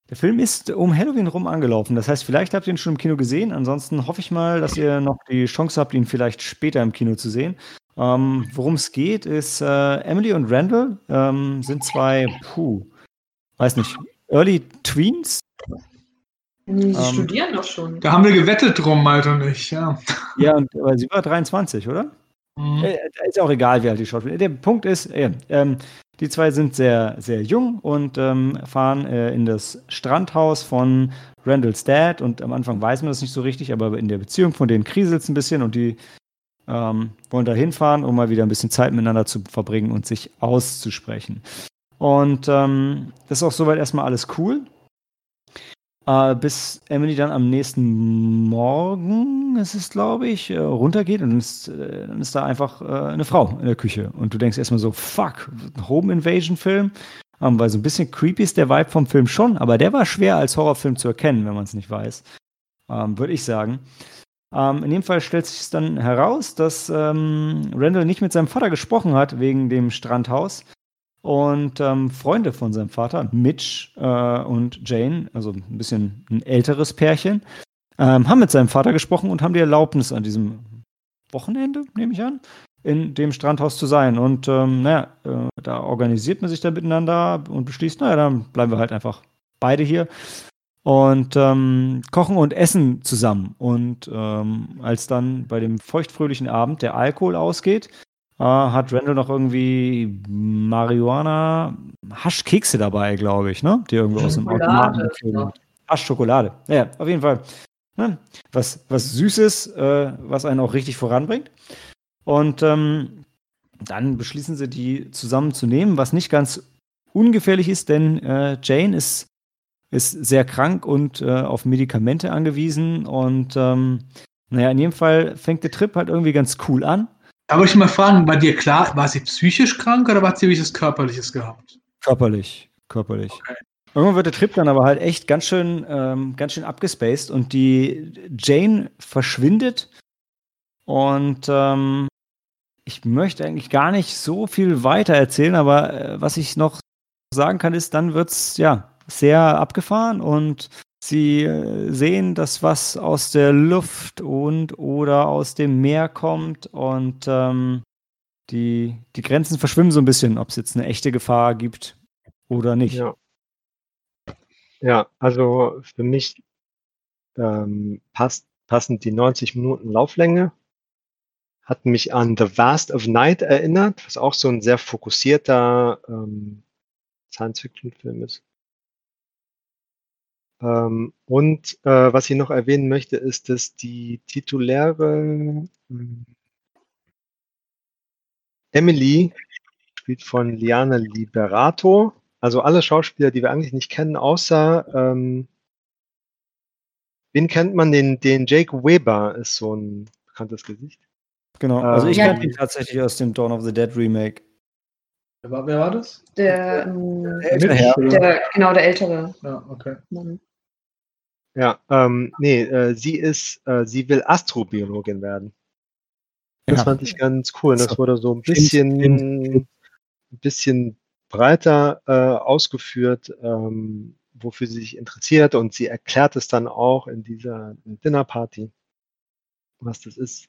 der Film ist um Halloween rum angelaufen. Das heißt, vielleicht habt ihr ihn schon im Kino gesehen. Ansonsten hoffe ich mal, dass ihr noch die Chance habt, ihn vielleicht später im Kino zu sehen. Ähm, Worum es geht, ist äh, Emily und Randall ähm, sind zwei, puh, weiß nicht, Early Tweens. Die Ähm, studieren doch schon. Da haben wir gewettet drum, Malte und ich, ja. Ja, und, aber sie war 23, oder? Mhm. Äh, ist auch egal, wie alt die Schauspieler. Der Punkt ist, äh, ähm, die zwei sind sehr, sehr jung und ähm, fahren äh, in das Strandhaus von Randalls Dad. Und am Anfang weiß man das nicht so richtig, aber in der Beziehung von denen kriselt es ein bisschen und die ähm, wollen da hinfahren, um mal wieder ein bisschen Zeit miteinander zu verbringen und sich auszusprechen. Und ähm, das ist auch soweit erstmal alles cool. Äh, bis Emily dann am nächsten Morgen, ist es glaube ich, äh, runtergeht und ist, äh, dann ist da einfach äh, eine Frau in der Küche. Und du denkst erstmal so, fuck, Home Invasion Film. Ähm, weil so ein bisschen creepy ist der Vibe vom Film schon, aber der war schwer als Horrorfilm zu erkennen, wenn man es nicht weiß. Ähm, Würde ich sagen. Ähm, in dem Fall stellt sich dann heraus, dass ähm, Randall nicht mit seinem Vater gesprochen hat wegen dem Strandhaus. Und ähm, Freunde von seinem Vater, Mitch äh, und Jane, also ein bisschen ein älteres Pärchen, ähm, haben mit seinem Vater gesprochen und haben die Erlaubnis an diesem Wochenende, nehme ich an, in dem Strandhaus zu sein. Und ähm, naja, äh, da organisiert man sich dann miteinander und beschließt, naja, dann bleiben wir halt einfach beide hier und ähm, kochen und essen zusammen. Und ähm, als dann bei dem feuchtfröhlichen Abend der Alkohol ausgeht, äh, hat Randall noch irgendwie Marihuana, Haschkekse dabei, glaube ich, ne? Die irgendwo aus dem Automaten geflogen. Haschschokolade. Ja, auf jeden Fall. Ne? Was, was Süßes, äh, was einen auch richtig voranbringt. Und ähm, dann beschließen sie, die zusammenzunehmen, was nicht ganz ungefährlich ist, denn äh, Jane ist, ist sehr krank und äh, auf Medikamente angewiesen. Und ähm, naja, in jedem Fall fängt der Trip halt irgendwie ganz cool an. Da wollte ich mal fragen, war dir klar, war sie psychisch krank oder hat sie wirklich was Körperliches gehabt? Körperlich, körperlich. Irgendwann wird der Trip dann aber halt echt ganz schön, ähm, ganz schön abgespaced und die Jane verschwindet. Und ähm, ich möchte eigentlich gar nicht so viel weiter erzählen, aber äh, was ich noch sagen kann, ist, dann wird's ja sehr abgefahren und sie äh, sehen, dass was aus der Luft und oder aus dem Meer kommt und ähm, die, die Grenzen verschwimmen so ein bisschen, ob es jetzt eine echte Gefahr gibt oder nicht. Ja. Ja, also für mich ähm, passt, passend die 90 Minuten Lauflänge. Hat mich an The Vast of Night erinnert, was auch so ein sehr fokussierter ähm, Science-Fiction-Film ist. Ähm, und äh, was ich noch erwähnen möchte, ist, dass die tituläre ähm, Emily spielt von Liana Liberato. Also alle Schauspieler, die wir eigentlich nicht kennen, außer ähm, wen kennt man? Den, den Jake Weber ist so ein bekanntes Gesicht. Genau. Also ich Ja. kenne ihn tatsächlich aus dem Dawn of the Dead Remake. Wer war, wer war das? Der, ähm, ältere Herr. der, genau, der ältere Ja, okay. Mann. Ja, ähm, nee, äh, sie ist, äh, sie will Astrobiologin werden. Das Ja. fand ich ganz cool. Das So. wurde so ein bisschen, ein bisschen breiter äh, ausgeführt, ähm, wofür sie sich interessiert und sie erklärt es dann auch in dieser Dinnerparty, was das ist.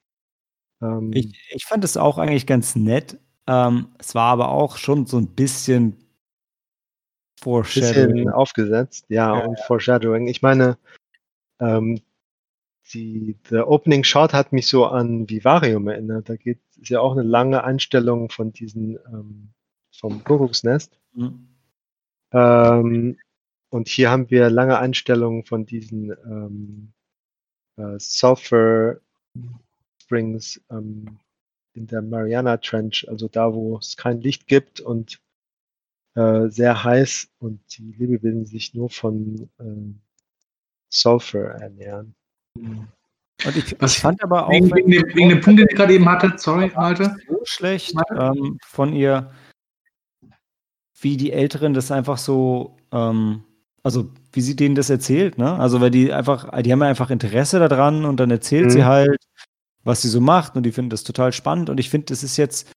Ähm, ich, ich fand es auch eigentlich ganz nett. Ähm, es war aber auch schon so ein bisschen Foreshadowing. Bisschen aufgesetzt, ja, ja, und Foreshadowing. Ich meine, ähm, die, der Opening Shot hat mich so an Vivarium erinnert. Da geht es ja auch eine lange Einstellung von diesen ähm, vom Kuckucksnest. Mhm. Ähm, und hier haben wir lange Einstellungen von diesen ähm, äh, Sulfur Springs ähm, in der Mariana Trench, also da, wo es kein Licht gibt und äh, sehr heiß und die Lebewesen sich nur von äh, Sulfur ernähren. Und ich, ich fand aber auch. Wegen, wegen, dem, wegen dem Punkt, den ich gerade eben hatte, sorry, Malte. So schlecht ähm, von ihr, wie die Älteren das einfach so, ähm, also wie sie denen das erzählt, ne? Also weil die einfach, die haben einfach Interesse daran und dann erzählt mhm. sie halt, was sie so macht und die finden das total spannend und ich finde, das ist jetzt,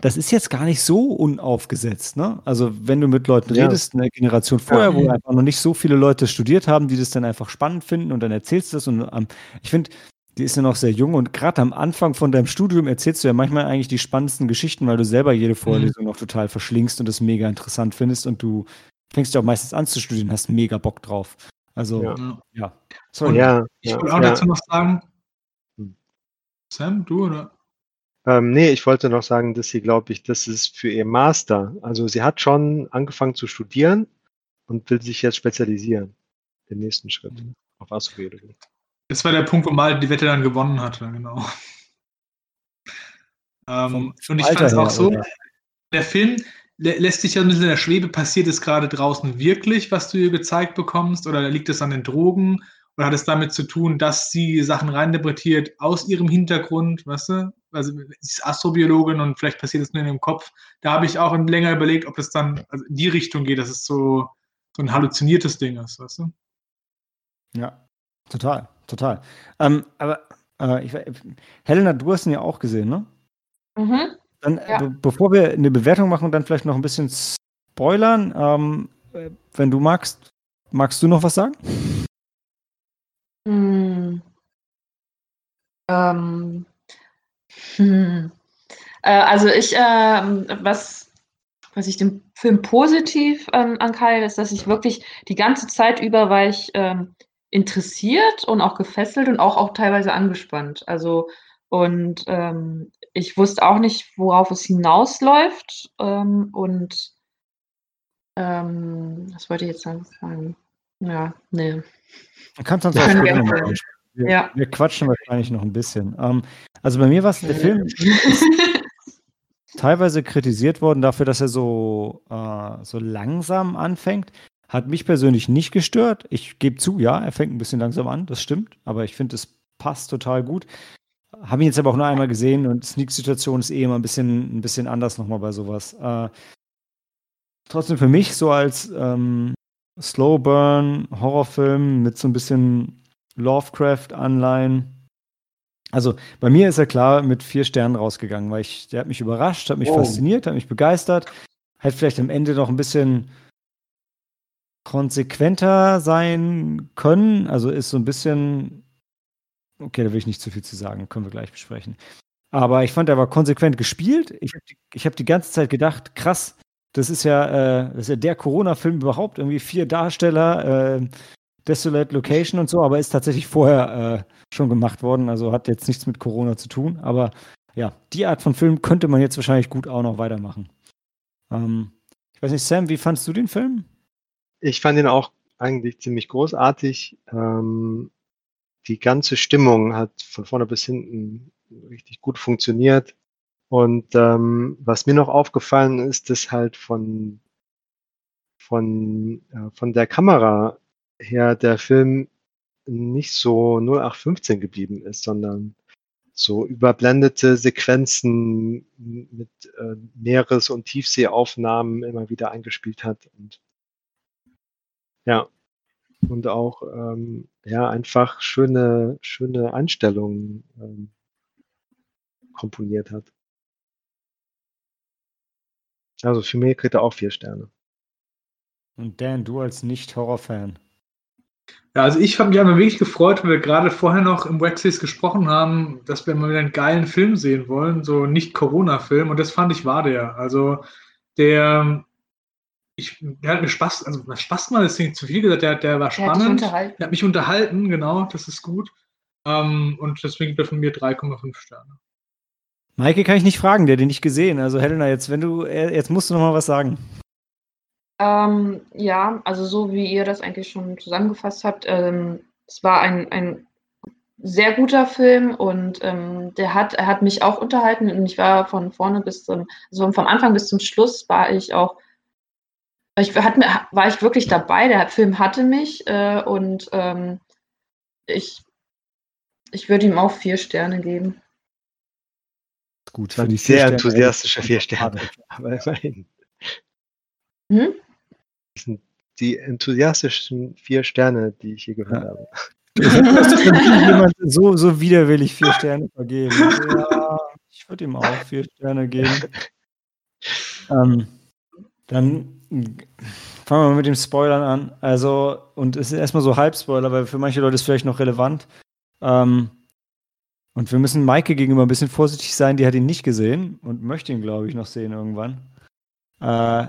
das ist jetzt gar nicht so unaufgesetzt, ne? Also wenn du mit Leuten ja. redest, eine Generation vorher, ja. wo einfach noch nicht so viele Leute studiert haben, die das dann einfach spannend finden und dann erzählst du das und ähm, ich finde, die ist ja noch sehr jung und gerade am Anfang von deinem Studium erzählst du ja manchmal eigentlich die spannendsten Geschichten, weil du selber jede mhm. Vorlesung mhm. noch total verschlingst und das mega interessant findest und du fängst ja auch meistens an zu studieren, hast mega Bock drauf. Also, ja. ja. Sorry. ja ich will auch dazu noch sagen. Sam, du oder? Ähm, nee, ich wollte noch sagen, dass sie, glaube ich, das ist für ihr Master. Also sie hat schon angefangen zu studieren und will sich jetzt spezialisieren. Den nächsten Schritt mhm. auf Astrobiologie. Das war der Punkt, wo mal die Wette dann gewonnen hatte, genau. Ähm, und ich fand es auch so, oder? der Film lä lässt sich ja ein bisschen in der Schwebe, passiert es gerade draußen wirklich, was du ihr gezeigt bekommst, oder liegt es an den Drogen, oder hat es damit zu tun, dass sie Sachen reininterpretiert aus ihrem Hintergrund, weißt du? Also sie ist Astrobiologin und vielleicht passiert es nur in ihrem Kopf. Da habe ich auch länger überlegt, ob es dann also in die Richtung geht, dass es so, so ein halluziniertes Ding ist, weißt du? Ja, total, total. Ähm, aber äh, ich, Helena, du hast ihn ja auch gesehen, ne? Mhm. Dann, ja. be bevor wir eine Bewertung machen, dann vielleicht noch ein bisschen spoilern. Ähm, äh, wenn du magst, magst du noch was sagen? Ähm, hm. Äh, also ich, äh, was, was ich dem Film positiv ähm, ankreide, ist, dass ich wirklich die ganze Zeit über war ich ähm, interessiert und auch gefesselt und auch, auch teilweise angespannt. Also und ähm, ich wusste auch nicht, worauf es hinausläuft. Ähm, und ähm, was wollte ich jetzt sagen? Ja, nee. Man kann sonst auch wir, ja. wir quatschen wahrscheinlich noch ein bisschen. Ähm, also bei mir war es, der Film teilweise kritisiert worden dafür, dass er so, äh, so langsam anfängt. Hat mich persönlich nicht gestört. Ich gebe zu, ja, er fängt ein bisschen langsam an, das stimmt, aber ich finde, es passt total gut. Habe ihn jetzt aber auch nur einmal gesehen und Sneak-Situation ist eh immer ein bisschen, ein bisschen anders nochmal bei sowas. Äh, trotzdem für mich so als ähm, Slow Burn, Horrorfilm mit so ein bisschen Lovecraft-Anleihen. Also bei mir ist er klar mit vier Sternen rausgegangen, weil ich, der hat mich überrascht, hat mich oh. fasziniert, hat mich begeistert. Hätte vielleicht am Ende noch ein bisschen konsequenter sein können. Also ist so ein bisschen. Okay, da will ich nicht zu viel zu sagen, können wir gleich besprechen. Aber ich fand, er war konsequent gespielt. Ich habe die, hab die ganze Zeit gedacht, krass, das ist ja, äh, das ist ja der Corona-Film überhaupt, irgendwie vier Darsteller, äh, Desolate Location und so, aber ist tatsächlich vorher äh, schon gemacht worden, also hat jetzt nichts mit Corona zu tun. Aber ja, die Art von Film könnte man jetzt wahrscheinlich gut auch noch weitermachen. Ähm, ich weiß nicht, Sam, wie fandest du den Film? Ich fand ihn auch eigentlich ziemlich großartig. Ähm, die ganze Stimmung hat von vorne bis hinten richtig gut funktioniert. Und ähm, was mir noch aufgefallen ist, dass halt von, von, äh, von der Kamera her der Film nicht so 0815 geblieben ist, sondern so überblendete Sequenzen mit äh, Meeres- und Tiefseeaufnahmen immer wieder eingespielt hat. Und ja, und auch ähm, ja einfach schöne, schöne Einstellungen ähm, komponiert hat. Also für mich kriegt er auch vier Sterne. Und Dan, du als Nicht-Horror-Fan. Ja, also ich habe mich einmal wirklich gefreut, weil wir gerade vorher noch im Waxis gesprochen haben, dass wir mal wieder einen geilen Film sehen wollen, so nicht Corona-Film. Und das fand ich war der. Also der, ich, der hat mir Spaß, also Spaß mal ist nicht zu viel gesagt, der, der war spannend. Der hat, der hat mich unterhalten, genau, das ist gut. Um, ähm, und deswegen gibt er von mir 3,5 Sterne. Maike kann ich nicht fragen, der hat den nicht gesehen. Also Helena, jetzt wenn du, jetzt musst du noch mal was sagen. Ähm, ja, also so wie ihr das eigentlich schon zusammengefasst habt, ähm, es war ein, ein sehr guter Film und ähm, der hat, er hat mich auch unterhalten und ich war von vorne bis zum, also vom Anfang bis zum Schluss war ich auch, ich hat, war ich wirklich dabei, der Film hatte mich äh, und ähm, ich, ich würde ihm auch vier Sterne geben. Gut, für die sehr enthusiastische vier Sterne, aber immerhin. Hm? Das sind die enthusiastischen vier Sterne, die ich hier gehört ja. habe. jemand so, so widerwillig vier Sterne vergeben. Ja, ich würde ihm auch vier Sterne geben. Ähm, dann fangen wir mal mit dem Spoilern an. Also, und es ist erstmal so Halbspoiler, weil für manche Leute ist es vielleicht noch relevant. Ähm, und wir müssen Maike gegenüber ein bisschen vorsichtig sein, die hat ihn nicht gesehen und möchte ihn, glaube ich, noch sehen irgendwann. Äh,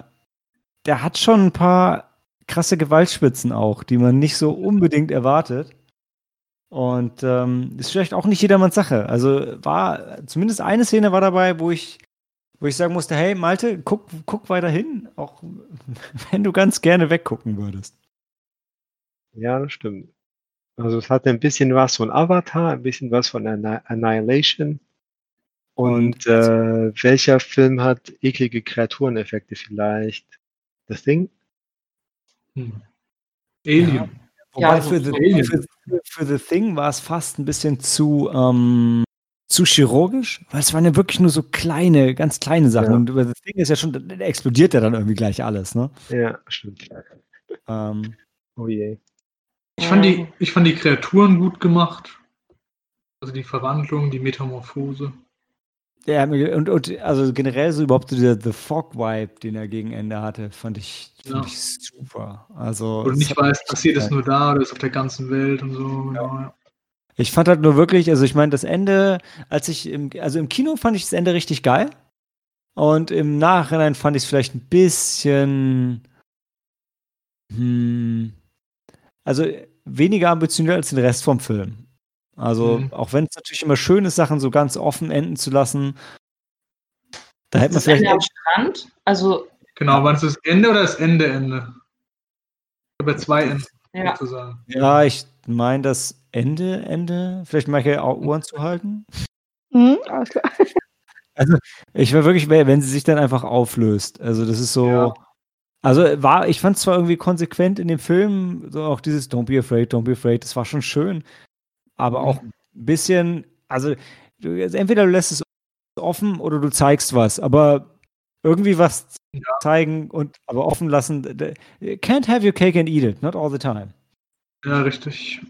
der hat schon ein paar krasse Gewaltspitzen auch, die man nicht so unbedingt erwartet. Und ähm, ist vielleicht auch nicht jedermanns Sache. Also war, zumindest eine Szene war dabei, wo ich, wo ich sagen musste, hey Malte, guck, guck weiter hin, auch wenn du ganz gerne weggucken würdest. Ja, das stimmt. Also es hat ein bisschen was von Avatar, ein bisschen was von Annihilation. Und, Und äh, welcher Film hat eklige Kreatureneffekte vielleicht? The Thing? Hm. Alien. Ja. Wobei ja, für, the, für, für, The Thing war es fast ein bisschen zu, ähm, zu chirurgisch, weil es waren ja wirklich nur so kleine, ganz kleine Sachen. Ja. Und über The Thing ist ja schon, da explodiert ja dann irgendwie gleich alles, ne? Ja, stimmt. Ähm, oh je. Ich fand, die, ich fand die Kreaturen gut gemacht. Also die Verwandlung, die Metamorphose. Ja, und, und also generell so überhaupt dieser The Fog-Vibe, den er gegen Ende hatte, fand ich, fand ja. ich super. Also, und nicht weiß, passiert es nur da oder ist auf der ganzen Welt und so. Ja. Genau, ich fand halt nur wirklich, also ich meine, das Ende, als ich im, also im Kino fand ich das Ende richtig geil. Und im Nachhinein fand ich es vielleicht ein bisschen, hm, also weniger ambitioniert als den Rest vom Film. Also, mhm. auch wenn es natürlich immer schön ist, Sachen so ganz offen enden zu lassen, da hätte man vielleicht. Ende am Strand? Also. Genau, war es das Ende oder das Ende Ende? Über zwei Enden ja. sozusagen. Ja, ich meine das Ende Ende. Vielleicht mache ich auch Ohren zu halten. Mhm, alles klar. Also, ich war wirklich, wenn sie sich dann einfach auflöst. Also, das ist so. Ja. Also war, ich fand es zwar irgendwie konsequent in dem Film, so auch dieses Don't be afraid, don't be afraid, das war schon schön aber auch ein bisschen, also, du, also entweder du lässt es offen oder du zeigst was, aber irgendwie was ja. zeigen und aber offen lassen. Can't have your cake and eat it, not all the time. Ja, richtig.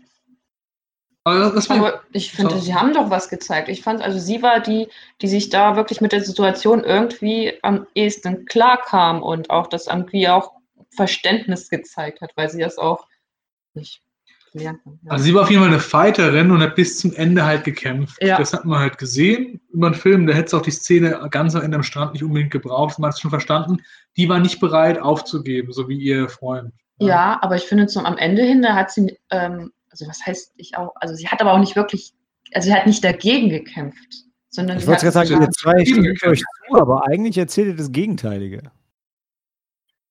Aber, aber ich finde, so. sie haben doch was gezeigt. Ich fand, also sie war die, die sich da wirklich mit der Situation irgendwie am ehesten klar kam und auch das irgendwie auch Verständnis gezeigt hat, weil sie das auch nicht ja. Also sie war auf jeden Fall eine Fighterin und hat bis zum Ende halt gekämpft. Ja. Das hat man halt gesehen über den Film. Da hätte es auch die Szene ganz am Ende am Strand nicht unbedingt gebraucht. Man hat es schon verstanden. Die war nicht bereit aufzugeben, so wie ihr Freund. Ja, ja aber ich finde zum am Ende hin, da hat sie, ähm, also was heißt ich auch, also sie hat aber auch nicht wirklich, also sie hat nicht dagegen gekämpft. Sondern ich wollte gerade sagen, ihr zwei stimmt euch zu, aber eigentlich erzählt ihr das Gegenteilige.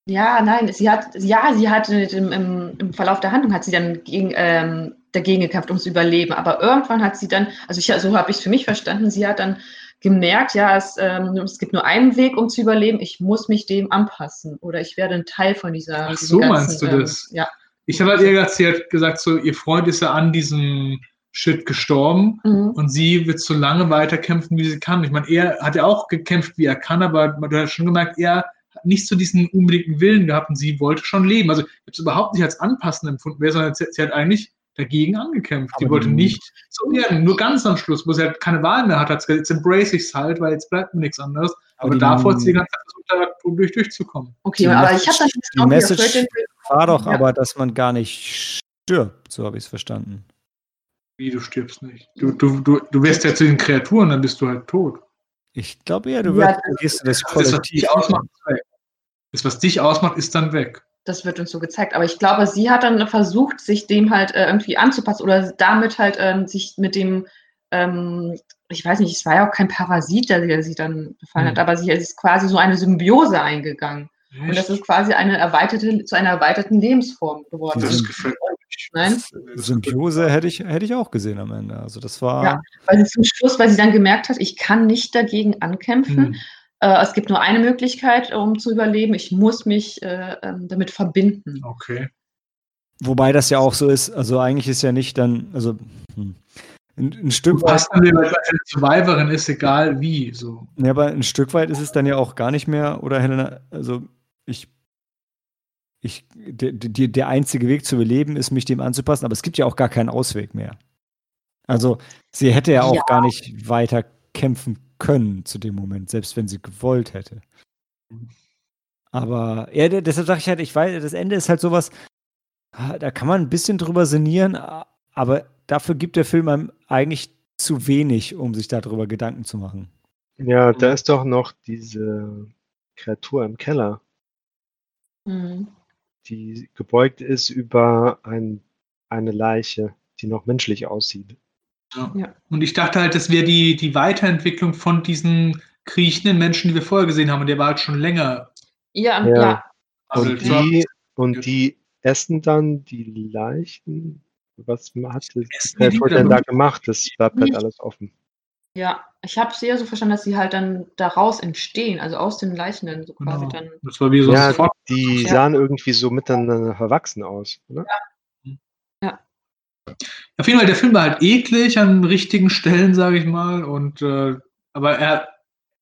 Ja, nein, sie hat, ja, sie hat im, im, im Verlauf der Handlung hat sie dann gegen, ähm, dagegen gekämpft ums Überleben. Aber irgendwann hat sie dann, also ich, so habe ich es für mich verstanden, sie hat dann gemerkt, ja, es, ähm, es gibt nur einen Weg, um zu überleben. Ich muss mich dem anpassen oder ich werde ein Teil von dieser. Ach so ganzen, meinst du das? Ähm, ja. Ich habe halt ihr gesagt, sie hat gesagt, so ihr Freund ist ja an diesem Shit gestorben mhm. und sie wird so lange weiterkämpfen, wie sie kann. Ich meine, er hat ja auch gekämpft, wie er kann, aber du hast schon gemerkt, er nicht so diesen unbedingten Willen gehabt und sie wollte schon leben. Also ich habe es überhaupt nicht als anpassend empfunden, sondern sie, sie hat eigentlich dagegen angekämpft. Aber die wollte nicht so werden. Nur ganz am Schluss, wo sie halt keine Wahl mehr hat, hat sie gesagt, jetzt embrace ich es halt, weil jetzt bleibt mir nichts anderes. Aber, Aber davor hat sie die ganze Zeit versucht, da ich durchzukommen. Okay, Die aber Message- ich habe dann Die Message war doch Ja. aber, dass man gar nicht stirbt, so habe ich es verstanden. Wie, du stirbst nicht. Du, du, du, du wirst ja zu den Kreaturen, dann bist du halt tot. Ich glaube eher, du Ja, wirst, das Das, was Kollektiv. weg. Das, was dich ausmacht, ist dann weg. Das wird uns so gezeigt. Aber ich glaube, sie hat dann versucht, sich dem halt äh, irgendwie anzupassen oder damit halt ähm, sich mit dem, ähm, ich weiß nicht, es war ja auch kein Parasit, der, der sie dann befallen hat, Hm. aber sie ist quasi so eine Symbiose eingegangen. Und das ist quasi eine erweiterte, zu einer erweiterten Lebensform geworden. das gefällt mir. Nein? Symbiose hätte ich, hätte ich auch gesehen am Ende. Also das war. Ja. Weil sie zum Schluss, weil sie dann gemerkt hat, ich kann nicht dagegen ankämpfen. Hm. Äh, es gibt nur eine Möglichkeit, um zu überleben. Ich muss mich äh, ähm, damit verbinden. Okay. Wobei das ja auch so ist, also eigentlich ist ja nicht dann, also hm, ein, ein Stück Du weit, dann, eine Survivorin ist, egal wie. So. ja, aber ein Stück weit ist es dann ja auch gar nicht mehr, oder Helena, also ich, ich, der, der, der einzige Weg zu überleben ist, mich dem anzupassen, aber es gibt ja auch gar keinen Ausweg mehr. Also sie hätte ja auch Ja. gar nicht weiter kämpfen können zu dem Moment, selbst wenn sie gewollt hätte. Aber ja, de- deshalb sage ich halt, ich weiß, das Ende ist halt sowas, da kann man ein bisschen drüber sinnieren, aber dafür gibt der Film einem eigentlich zu wenig, um sich darüber Gedanken zu machen. Ja, da ist doch noch diese Kreatur im Keller, Mhm. die gebeugt ist über ein, eine Leiche, die noch menschlich aussieht. Ja. Ja. Und ich dachte halt, das wäre die, die Weiterentwicklung von diesen kriechenden Menschen, die wir vorher gesehen haben. Und der war halt schon länger. Ja, Ja. ja. Also, Und die, und die essen dann die Leichen. Was hat denn da gemacht? Das bleibt halt alles offen. Ja, ich habe es eher so verstanden, dass sie halt dann daraus entstehen, also aus den Leichen dann so quasi Genau. dann. das war wie so Ja, die Ja. sahen irgendwie so miteinander verwachsen aus, oder? Auf jeden Fall, der Film war halt eklig an richtigen Stellen, sage ich mal. Und äh, aber er,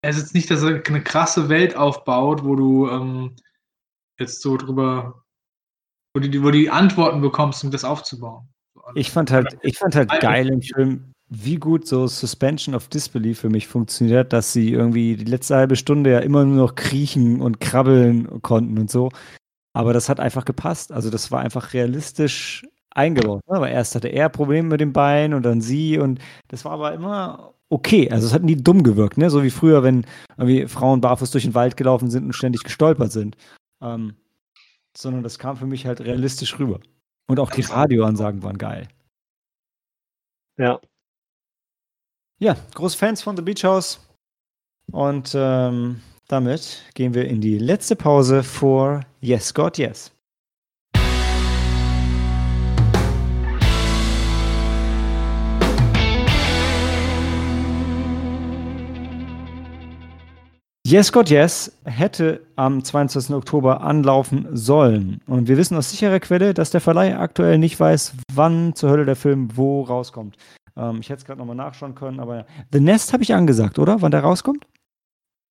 er ist jetzt nicht, dass er eine krasse Welt aufbaut, wo du ähm, jetzt so drüber, wo du die, wo die Antworten bekommst, um das aufzubauen. Ich fand halt, ich fand halt geil im Film, wie gut so Suspension of Disbelief für mich funktioniert, dass sie irgendwie die letzte halbe Stunde ja immer nur noch kriechen und krabbeln konnten und so. Aber das hat einfach gepasst. Also das war einfach realistisch eingebaut. ne? Aber erst hatte er Probleme mit dem Bein und dann sie und das war aber immer okay. Also es hat nie dumm gewirkt, ne? So wie früher, wenn irgendwie Frauen barfuß durch den Wald gelaufen sind und ständig gestolpert sind. Ähm, sondern das kam für mich halt realistisch rüber. Und auch die Radioansagen waren geil. Ja. Ja, große Fans von The Beach House. Und ähm, damit gehen wir in die letzte Pause vor Yes, God, Yes. Yes, God, Yes hätte am 22. Oktober anlaufen sollen. Und wir wissen aus sicherer Quelle, dass der Verleih aktuell nicht weiß, wann zur Hölle der Film wo rauskommt. Ähm, ich hätte es gerade nochmal nachschauen können, aber The Nest habe ich angesagt, oder? Wann der rauskommt?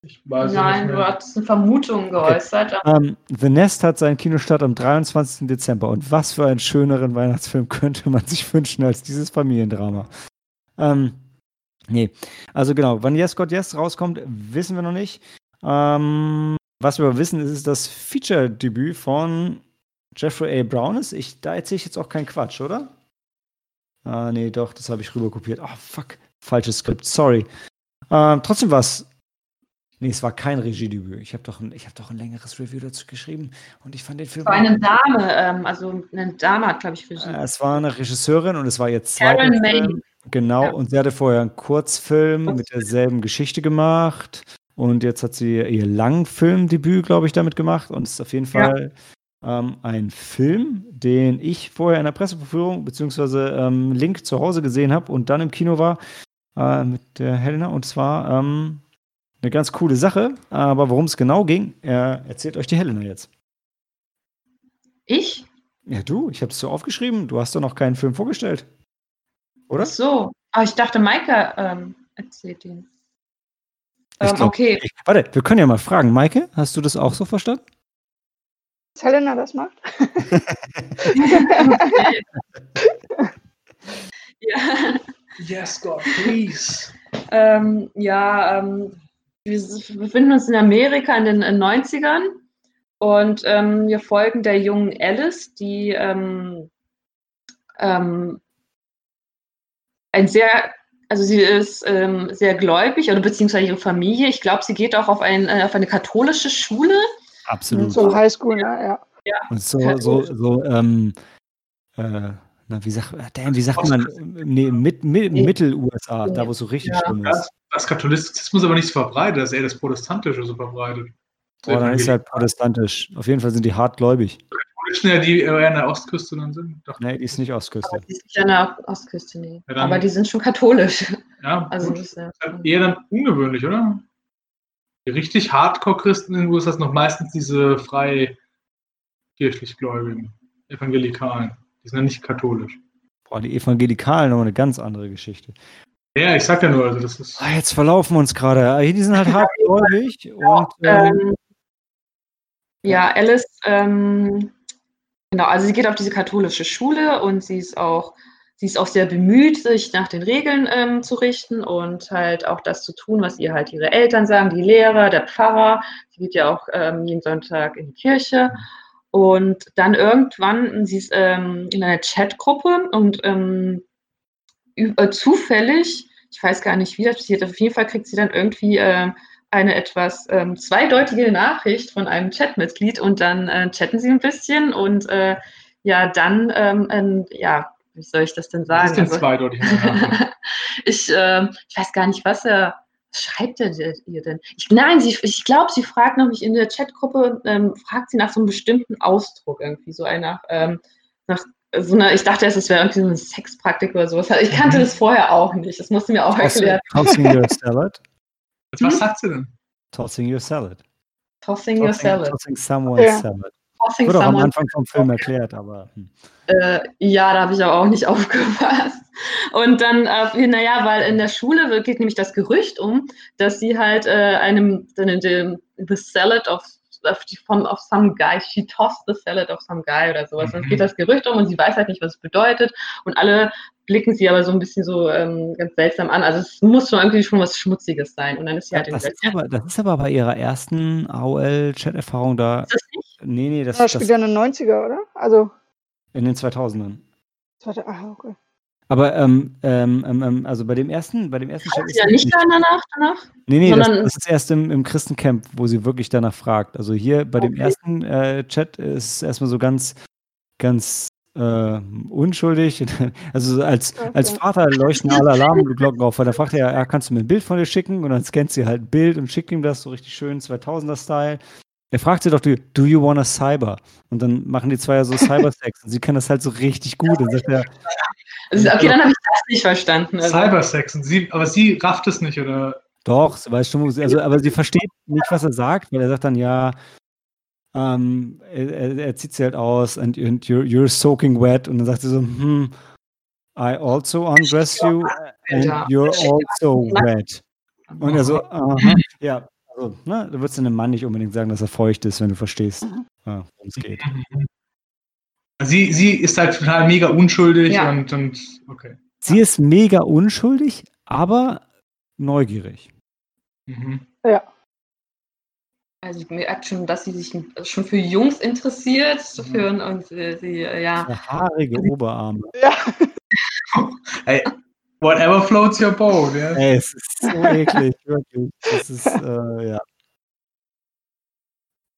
Ich weiß Nein, nicht du hattest eine Vermutung geäußert. Ähm, The Nest hat seinen Kinostart am 23. Dezember. Und was für einen schöneren Weihnachtsfilm könnte man sich wünschen als dieses Familiendrama? Ähm, nee, also genau, wann Yes God Yes rauskommt, wissen wir noch nicht. Ähm, was wir aber wissen, ist, ist das Feature-Debüt von Jeffrey A. Brown ist. Ich, da erzähle ich jetzt auch keinen Quatsch, oder? Ah, nee, doch, das habe ich rüberkopiert. Ah, fuck, falsches Skript, sorry. Ähm, trotzdem war es Nee, es war kein Regiedebüt. Ich habe doch, ein- ich hab doch ein längeres Review dazu geschrieben und ich fand den Film. Es war eine Dame, ähm, also eine Dame hat, glaube ich, Regie. Äh, es war eine Regisseurin und es war jetzt Karen May. Film. Genau, Ja. und sie hatte vorher einen Kurzfilm Kurzfilm. mit derselben Geschichte gemacht und jetzt hat sie ihr Langfilmdebüt, glaube ich, damit gemacht und es ist auf jeden Ja. Fall ähm, ein Film, den ich vorher in der Presseverführung beziehungsweise ähm, Link zu Hause gesehen habe und dann im Kino war äh, mit der Helena und zwar ähm, eine ganz coole Sache, aber worum es genau ging, er erzählt euch die Helena jetzt. Ich? Ja, du, ich habe es so aufgeschrieben, du hast doch noch keinen Film vorgestellt. Oder? Ach so. Aber ich dachte, Maike ähm, erzählt ihn. Ähm, glaub- okay. Ich, warte, wir können ja mal fragen. Maike, hast du das auch so verstanden? Was Helena das macht? ja. Yes, God, please. Ähm, ja, ähm, wir befinden uns in Amerika in den 90ern und ähm, wir folgen der jungen Alice, die ähm, ähm, ein sehr, also sie ist ähm, sehr gläubig oder beziehungsweise ihre Familie. Ich glaube, sie geht auch auf, ein, äh, auf eine katholische Schule. Absolut. So Highschool, ne? Ja. Ja. Und so, so, so, ähm, äh, na, wie sagt, damn, wie sagt man, nee, mit, mit, Nee. Mittel-USA, da wo es so richtig Ja. schlimm Das, ist. das Katholizismus aber nicht so verbreitet, das ist eher das Protestantische so verbreitet. Boah, dann ist halt protestantisch. Auf jeden Fall sind die hartgläubig. Katholiken, ja, die eher an der Ostküste dann sind. Dachte Nee, die ist nicht Ostküste. Die ist nicht an der Ostküste, nee. Ja, dann- Aber die sind schon katholisch. Ja, Also gut. das ist ja, Das ist eher dann ungewöhnlich, oder? Die richtig Hardcore-Christen in den USA sind noch meistens diese frei kirchlich Gläubigen, Evangelikalen. Die sind ja nicht katholisch. Boah, die Evangelikalen noch eine ganz andere Geschichte. Ja, ich sag ja nur, also das ist. Ah, jetzt verlaufen wir uns gerade. Ah, Die sind halt hartgläubig und ähm, ähm, ja, Alice, ähm, genau, also sie geht auf diese katholische Schule und sie ist auch, sie ist auch sehr bemüht, sich nach den Regeln ähm, zu richten und halt auch das zu tun, was ihr halt ihre Eltern sagen, die Lehrer, der Pfarrer. Sie geht ja auch ähm, jeden Sonntag in die Kirche. Und dann irgendwann, sie ist ähm, in einer Chatgruppe und ähm, ü- äh, zufällig, ich weiß gar nicht, wie das passiert, auf jeden Fall kriegt sie dann irgendwie äh, eine etwas ähm, zweideutige Nachricht von einem Chatmitglied und dann äh, chatten sie ein bisschen und äh, ja, dann, ähm, ähm, ja, wie soll ich das denn Was sagen? ist denn Also- zweideutig? ich, ähm, ich weiß gar nicht, was er was schreibt er ihr denn? Ich, nein, sie, ich glaube, sie fragt noch mich in der Chatgruppe, ähm, fragt sie nach so einem bestimmten Ausdruck irgendwie, so ein nach, ähm, nach so einer, ich dachte erst, es wäre irgendwie so eine Sexpraktik oder sowas. Ich kannte Mhm. das vorher auch nicht. Das musste mir auch erklären. tossing your salad. Was sagt sie denn? Tossing your salad. Tossing your Tossing, salad. tossing someone's Ja. salad. Tossing Wurde auch am. Anfang vom Film erklärt, aber hm. Äh, ja, da habe ich aber auch nicht aufgepasst. Und dann, äh, naja, weil in der Schule geht nämlich das Gerücht um, dass sie halt äh, einem, den, den, the salad of, from, of some guy, she tossed the salad of some guy oder sowas. Und Mhm. geht das Gerücht um und sie weiß halt nicht, was es bedeutet. Und alle blicken sie aber so ein bisschen so ähm, ganz seltsam an. Also es muss schon irgendwie schon was Schmutziges sein. Und dann ist sie halt in das, ist aber, das ist aber bei ihrer ersten AOL-Chat-Erfahrung da. Ist das nicht? Nee, nee, das, Das das spielt ja in den 90er, oder? Also, in den 2000ern. zweite, ah, okay. Aber ähm, ähm, ähm, ähm, also bei dem ersten, bei dem ersten Chat Ist ja nicht danach, danach? Nee, nee, das, sondern- das ist erst im, im Christencamp, wo sie wirklich danach fragt. Also hier bei dem Okay. ersten äh, Chat ist es erstmal so ganz, ganz äh, unschuldig. Also so als, als Okay. Vater leuchten alle Alarmglocken auf, weil da fragt er, ja, kannst du mir ein Bild von dir schicken? Und dann scannt sie halt ein Bild und schickt ihm das so richtig schön 2000er-Style. Er fragt sie doch, do, do you wanna cyber? Und dann machen die zwei ja so Cybersex und sie kann das halt so richtig gut. Und sagt er, Also, okay, dann habe ich das nicht verstanden. Also, Cybersex. Und sie, aber sie rafft es nicht, oder? Doch, sie weiß schon, also, aber sie versteht nicht, was er sagt, weil er sagt dann, ja, ähm, er, er, zieht sie halt aus and, and you're, you're soaking wet und dann sagt sie so, hm, I also undress you and you're also wet. Und er so, aha, ja, also, ne, du würdest einem Mann nicht unbedingt sagen, dass er feucht ist, wenn du verstehst, Mhm. äh, worum es geht. Sie, sie ist halt total mega unschuldig Ja. und, und okay. Sie ist mega unschuldig, aber neugierig. Mhm. Ja. Also ich merke schon, dass sie sich schon für Jungs interessiert. Für, und äh, sie, äh, ja. Haarige Oberarme. Ja, Hey, whatever floats your boat, ja. Ey, es ist so eklig, wirklich. Das ist, äh, ja.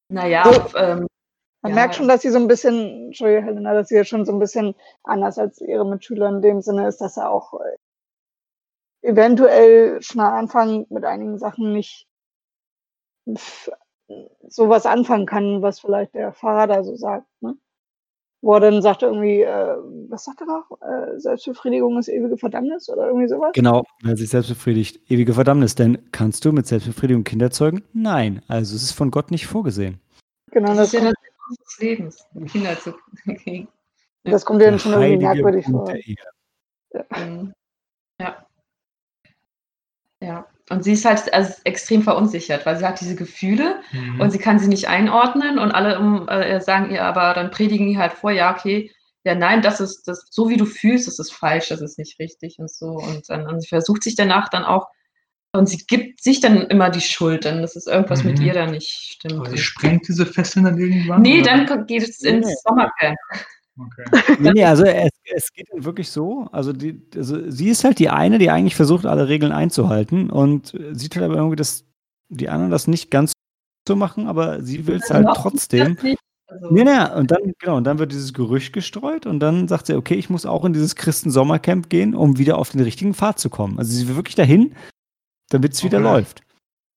Naja, So. ähm, man Ja. merkt schon, dass sie so ein bisschen, Entschuldige Helena, dass sie ja schon so ein bisschen anders als ihre Mitschüler in dem Sinne ist, dass er auch äh, eventuell schon am Anfang mit einigen Sachen nicht sowas anfangen kann, was vielleicht der Fahrer da so sagt. Ne? Wo er dann sagt irgendwie, äh, was sagt er noch? Äh, Selbstbefriedigung ist ewige Verdammnis oder irgendwie sowas? Genau, wer sich selbst befriedigt. Ewige Verdammnis. Denn kannst du mit Selbstbefriedigung Kinder zeugen? Nein. Also es ist von Gott nicht vorgesehen. Genau, das das, ist ja unseres Lebens, Kinder zu kriegen. das kommt ja schon irgendwie merkwürdig vor. Mhm. Ja. Ja. Und sie ist halt also extrem verunsichert, weil sie hat diese Gefühle Mhm. und sie kann sie nicht einordnen und alle um, äh, sagen ihr aber, dann predigen die halt vor, ja, okay, ja, nein, das ist das, so wie du fühlst, das ist falsch, das ist nicht richtig und so. Und dann und sie versucht sich danach dann auch Und sie gibt sich dann immer die Schuld, denn das ist irgendwas mit Mhm. ihr da nicht stimmt. Aber sie sprengt diese Fesseln dann irgendwann? Nee, oder? dann geht es ins Nee. Sommercamp. Okay. Nee, nee, also es, es geht wirklich so. Also, die, also sie ist halt die eine, die eigentlich versucht, alle Regeln einzuhalten und sieht halt aber irgendwie, dass die anderen das nicht ganz so machen, aber sie will es halt Noch trotzdem. Also, Nee, nee, und dann, genau, und dann wird dieses Gerücht gestreut und dann sagt sie, okay, ich muss auch in dieses Christen-Sommercamp gehen, um wieder auf den richtigen Pfad zu kommen. Also sie will wirklich dahin, damit es wieder Okay. läuft.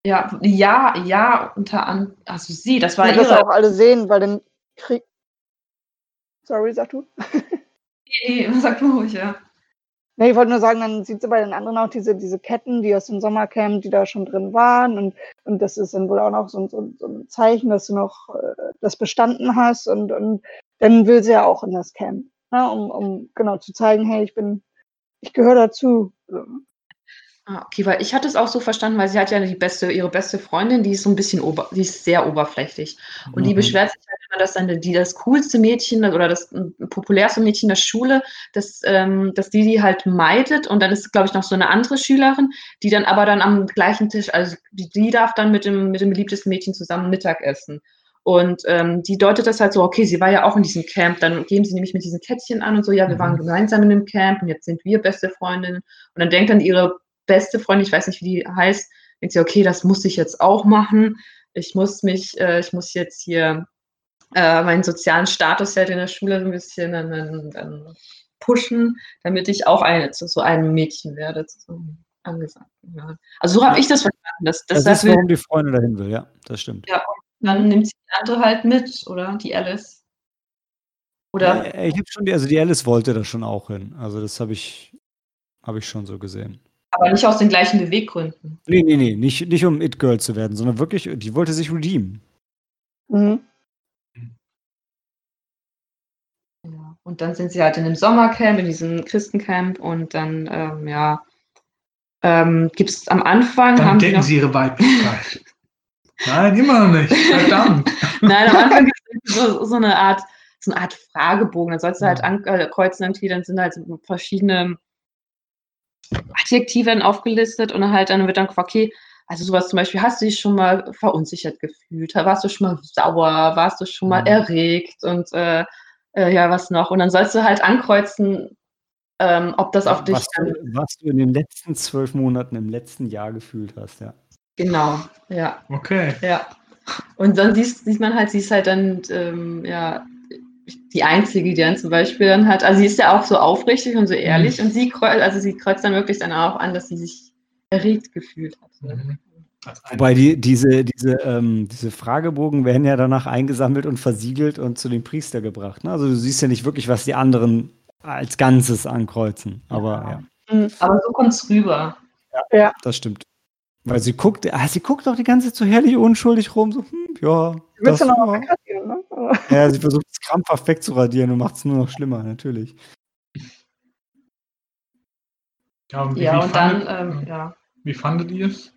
Ja, ja, ja, unter an, also sie, das war Weil das auch alle sehen, weil den Krieg. Sorry, sag du? Nee, sag mal ruhig, ja. Nee, ich wollte nur sagen, dann sieht sie bei den anderen auch diese, diese Ketten, die aus dem Sommercamp, die da schon drin waren. Und, und das ist dann wohl auch noch so, ein- so, so ein Zeichen, dass du noch äh, das bestanden hast. Und, und dann will sie ja auch in das Camp. Ne, um, um genau zu zeigen, hey, ich bin, ich gehöre dazu. Ah, okay, weil ich hatte es auch so verstanden, weil sie hat ja die beste, ihre beste Freundin, die ist so ein bisschen ober, die ist sehr oberflächlich. Und die Mhm. beschwert sich halt immer, dass dann die das coolste Mädchen oder das ähm, populärste Mädchen der Schule, dass, ähm, dass die die halt meidet. Und dann ist, glaube ich, noch so eine andere Schülerin, die dann aber dann am gleichen Tisch, also die, die darf dann mit dem, mit dem beliebtesten Mädchen zusammen Mittag essen. Und ähm, die deutet das halt so, okay, sie war ja auch in diesem Camp, dann geben sie nämlich mit diesen Kettchen an und so, ja, wir Mhm. waren gemeinsam in dem Camp und jetzt sind wir beste Freundinnen. Und dann denkt dann ihre beste Freundin, ich weiß nicht, wie die heißt, denkt sie, okay, das muss ich jetzt auch machen. Ich muss mich, äh, ich muss jetzt hier äh, meinen sozialen Status halt in der Schule so ein bisschen dann, dann, pushen, damit ich auch eine, zu so einem Mädchen werde, zu so einem Angesagten. Ja. Also so habe ich das verstanden. Dass, Das deshalb ist, warum die Freundin dahin will, ja, das stimmt. dann nimmt sie die andere halt mit, oder? Die Alice. Oder Ja, ich habe schon, die, also die Alice wollte da schon auch hin. Also das habe ich, habe ich schon so gesehen. Aber nicht aus den gleichen Beweggründen. Nee, nee, nee, nicht, nicht um It-Girl zu werden, sondern wirklich, die wollte sich redeemen. Mhm. Ja. Und dann sind sie halt in dem Sommercamp, in diesem Christencamp und dann, ähm, ja, ähm, gibt es am Anfang, Dann haben noch, sie ihre Weiblichkeit. Nein, immer noch nicht. Verdammt. nein, am Anfang gibt es so, so eine Art, so eine Art Fragebogen, dann sollst du halt ankreuzen irgendwie, dann sind halt so verschiedene Adjektive dann aufgelistet und dann halt dann wird dann gefragt, okay, also sowas zum Beispiel, hast du dich schon mal verunsichert gefühlt? Warst du schon mal sauer? Warst du schon mal Mhm. erregt? Und äh, äh, ja, was noch? Und dann sollst du halt ankreuzen, ähm, ob das auf dich was, dann, du, was du in den letzten zwölf Monaten im letzten Jahr gefühlt hast, ja. genau, ja, Okay. ja. Und dann siehst, sieht man halt, sie ist halt dann, ähm, ja, die Einzige, die dann zum Beispiel dann hat, also sie ist ja auch so aufrichtig und so ehrlich und sie kreuzt, also sie kreuzt dann wirklich dann auch an, dass sie sich erregt gefühlt hat. Mhm. Wobei die, diese, diese, ähm, diese Fragebogen werden ja danach eingesammelt und versiegelt und zu dem Priester gebracht. Ne? Also du siehst ja nicht wirklich, was die anderen als Ganzes ankreuzen. Aber ja, Mhm. Aber so kommt es rüber. das stimmt. Weil sie guckt, ah, sie guckt auch die ganze Zeit so herrlich unschuldig rum, so, hm, ja. Du willst das, ja noch wegradieren, ne? Ja, sie versucht es krampfhaft wegzuradieren und macht es nur noch schlimmer, natürlich. Ja, und wie, Ja, wie und dann, fandet, ähm, ja. wie fandet ihr es?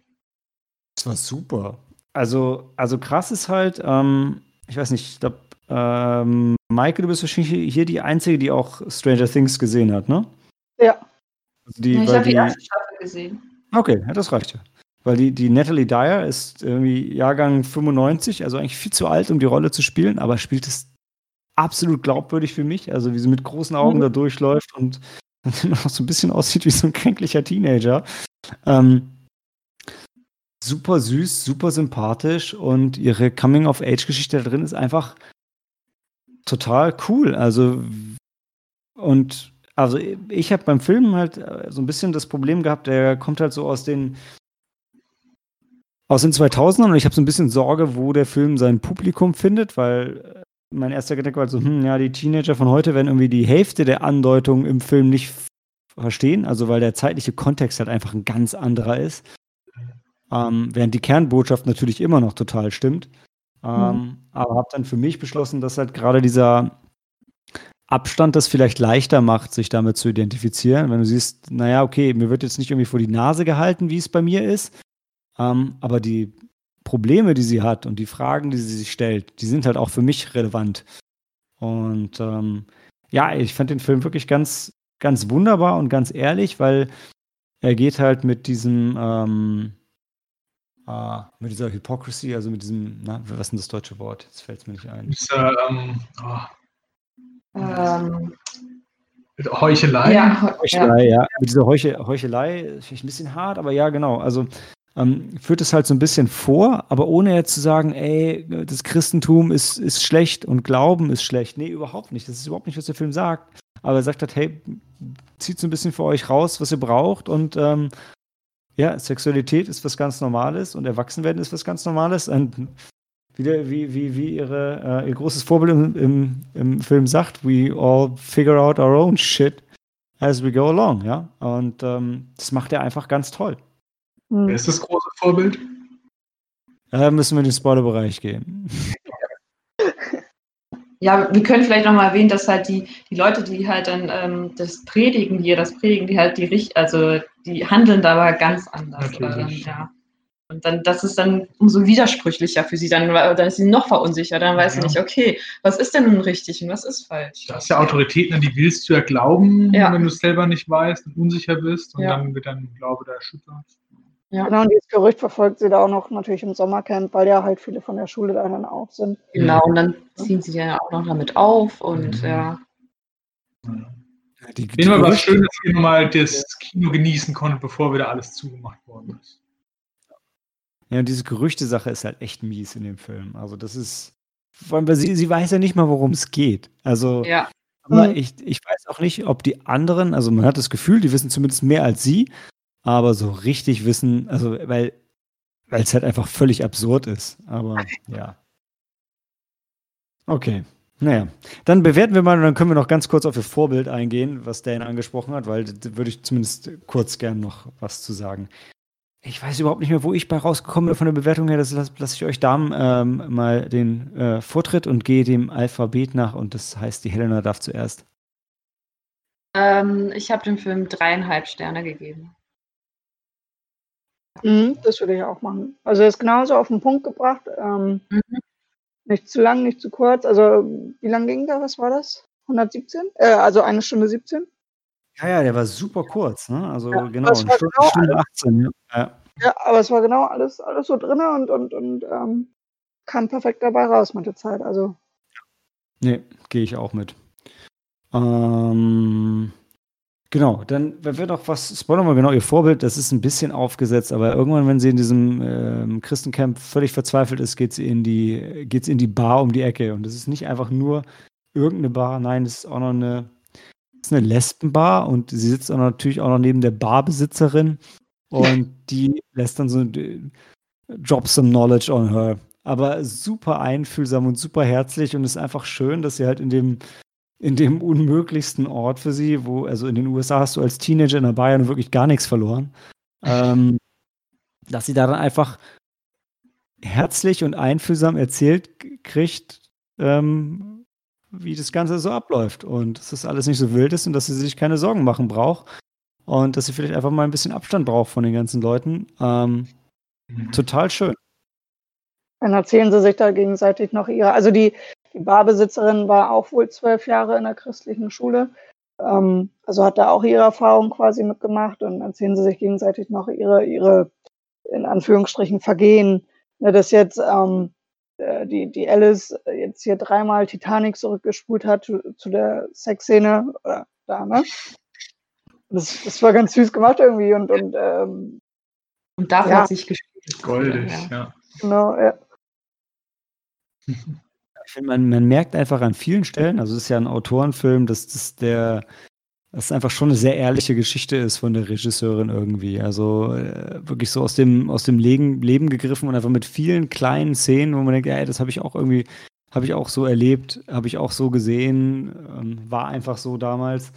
Das war super. Also, also krass ist halt, ähm, ich weiß nicht, ich glaube, ähm, Maike, du bist wahrscheinlich hier die Einzige, die auch Stranger Things gesehen hat, ne? Ja. Also die, Ja, ich habe die die, erste Staffel gesehen. okay, ja, das reicht ja. Weil die, die Natalie Dyer ist irgendwie Jahrgang 95, also eigentlich viel zu alt, um die Rolle zu spielen, aber spielt es absolut glaubwürdig für mich. Also wie sie mit großen Augen Mhm. da durchläuft und noch so ein bisschen aussieht wie so ein kränklicher Teenager. Ähm, super süß, super sympathisch und ihre Coming-of-Age-Geschichte da drin ist einfach total cool. Also und also ich habe beim Film halt äh, so ein bisschen das Problem gehabt, der kommt halt so aus den aus den 2000ern und ich habe so ein bisschen Sorge, wo der Film sein Publikum findet, weil äh, mein erster Gedanke war so, hm, ja, die Teenager von heute werden irgendwie die Hälfte der Andeutung im Film nicht verstehen, also weil der zeitliche Kontext halt einfach ein ganz anderer ist. Ähm, während die Kernbotschaft natürlich immer noch total stimmt. Ähm, Aber habe dann für mich beschlossen, dass halt gerade dieser Abstand das vielleicht leichter macht, sich damit zu identifizieren. Wenn du siehst, naja, okay, mir wird jetzt nicht irgendwie vor die Nase gehalten, wie es bei mir ist, ähm, aber die Probleme, die sie hat und die Fragen, die sie sich stellt, die sind halt auch für mich relevant. Und ähm, ja, ich fand den Film wirklich ganz, ganz wunderbar und ganz ehrlich, weil er geht halt mit diesem, ähm, äh, mit dieser Hypocrisy, also mit diesem, na, was ist denn das deutsche Wort? Jetzt fällt es mir nicht ein. Dieser, ähm, oh, Ähm, Heuchelei. ja, ja. Heuchelei, ja. Mit dieser Heuche, Heuchelei, ist vielleicht ein bisschen hart, aber ja, genau. Also ähm, führt es halt so ein bisschen vor, aber ohne jetzt zu sagen, ey, das Christentum ist, ist schlecht und Glauben ist schlecht. Nee, überhaupt nicht. Das ist überhaupt nicht, was der Film sagt. Aber er sagt halt, hey, zieht so ein bisschen für euch raus, was ihr braucht und ähm, ja, Sexualität ist was ganz Normales und Erwachsenwerden ist was ganz Normales. Und wieder, wie, wie, wie ihre, äh, ihr großes Vorbild im, im, im Film sagt, we all figure out our own shit as we go along, ja. Und ähm, das macht er einfach ganz toll. Wer Hm. ist das große Vorbild? Da müssen wir in den Spoilerbereich gehen. Ja, wir können vielleicht nochmal erwähnen, dass halt die, die Leute, die halt dann ähm, das predigen, die das predigen, die halt die Richt also die handeln da aber ganz anders. Ähm, ja. Und dann, das ist dann umso widersprüchlicher für sie, dann, dann ist sie noch verunsichert, dann weiß sie Ja. nicht, okay, was ist denn nun richtig und was ist falsch? Du hast ja Autoritäten, an die willst du ja glauben, Ja. wenn du es selber nicht weißt und unsicher bist und Ja. dann wird dein Glaube da erschüttert. Genau, und dieses Gerücht verfolgt sie da auch noch natürlich im Sommercamp, weil ja halt viele von der Schule da dann auch sind. Genau, und dann ziehen sie ja auch noch damit auf und Mhm. ja. Die, jeden Fall war es schön, dass ihr nochmal das Kino genießen konntet, bevor wieder alles zugemacht worden ist. Ja, und diese Gerüchte-Sache ist halt echt mies in dem Film. Also das ist, vor allem, weil sie, sie weiß ja nicht mal, worum es geht. Also, Ja, aber Mhm. ich, ich weiß auch nicht, ob die anderen, also man hat das Gefühl, die wissen zumindest mehr als sie, aber so richtig wissen, also weil weil es halt einfach völlig absurd ist. Aber ja. Okay. Naja, dann bewerten wir mal und dann können wir noch ganz kurz auf ihr Vorbild eingehen, was Dan angesprochen hat, weil da würde ich zumindest kurz gern noch was zu sagen. Ich weiß überhaupt nicht mehr, wo ich bei rausgekommen bin von der Bewertung her. Das lasse lass ich euch Damen ähm, mal den äh, Vortritt und gehe dem Alphabet nach und das heißt, die Helena darf zuerst. ähm, ich habe dem Film dreieinhalb Sterne gegeben. Mhm, das würde ich auch machen. Also er ist genauso auf den Punkt gebracht. Ähm, Mhm. Nicht zu lang, nicht zu kurz. Also wie lang ging da? Was war das? 117? Äh, also eine Stunde 17? Ja, ja, der war super kurz, ne? Also Ja, genau, das eine Stunde, genau Stunde 18. Ja. Ja. Ja, aber es war genau alles, alles so drin und, und, und ähm, kam perfekt dabei raus mit der Zeit. Also Nee, gehe ich auch mit. Ähm, genau, dann, wenn wir noch was, spoilern wir genau ihr Vorbild, das ist ein bisschen aufgesetzt, aber irgendwann, wenn sie in diesem ähm, Christencamp völlig verzweifelt ist, geht sie in die, geht's in die Bar um die Ecke. Und das ist nicht einfach nur irgendeine Bar, nein, das ist auch noch eine, ist eine Lesbenbar und sie sitzt auch natürlich auch noch neben der Barbesitzerin und die lässt dann so äh, drop some knowledge on her. Aber super einfühlsam und super herzlich und ist einfach schön, dass sie halt in dem, in dem unmöglichsten Ort für sie, wo, also in den USA hast du als Teenager in der Bayern wirklich gar nichts verloren, ähm, dass sie da dann einfach herzlich und einfühlsam erzählt kriegt, ähm, wie das Ganze so abläuft und dass das alles nicht so wild ist und dass sie sich keine Sorgen machen braucht und dass sie vielleicht einfach mal ein bisschen Abstand braucht von den ganzen Leuten. Ähm, Mhm. total schön. dann erzählen sie sich da gegenseitig noch ihre. Also die, die Barbesitzerin war auch wohl zwölf Jahre in der christlichen Schule. Ähm, also hat da auch ihre Erfahrung quasi mitgemacht und erzählen sie sich gegenseitig noch ihre, ihre in Anführungsstrichen Vergehen. Ne, dass jetzt ähm, äh, die, die Alice jetzt hier dreimal Titanic zurückgespult hat zu, zu der Sexszene oder da, ne? Das, das war ganz süß gemacht irgendwie und, und ähm, Und dafür Ja. hat sich gespielt. Goldig, Ja. ja. genau, ja. Ich finde, man, man merkt einfach an vielen Stellen, also es ist ja ein Autorenfilm, dass das der, dass es einfach schon eine sehr ehrliche Geschichte ist von der Regisseurin irgendwie. Also äh, wirklich so aus dem, aus dem Leben, Leben gegriffen und einfach mit vielen kleinen Szenen, wo man denkt, ey, das habe ich auch irgendwie, habe ich auch so erlebt, habe ich auch so gesehen, ähm, war einfach so damals.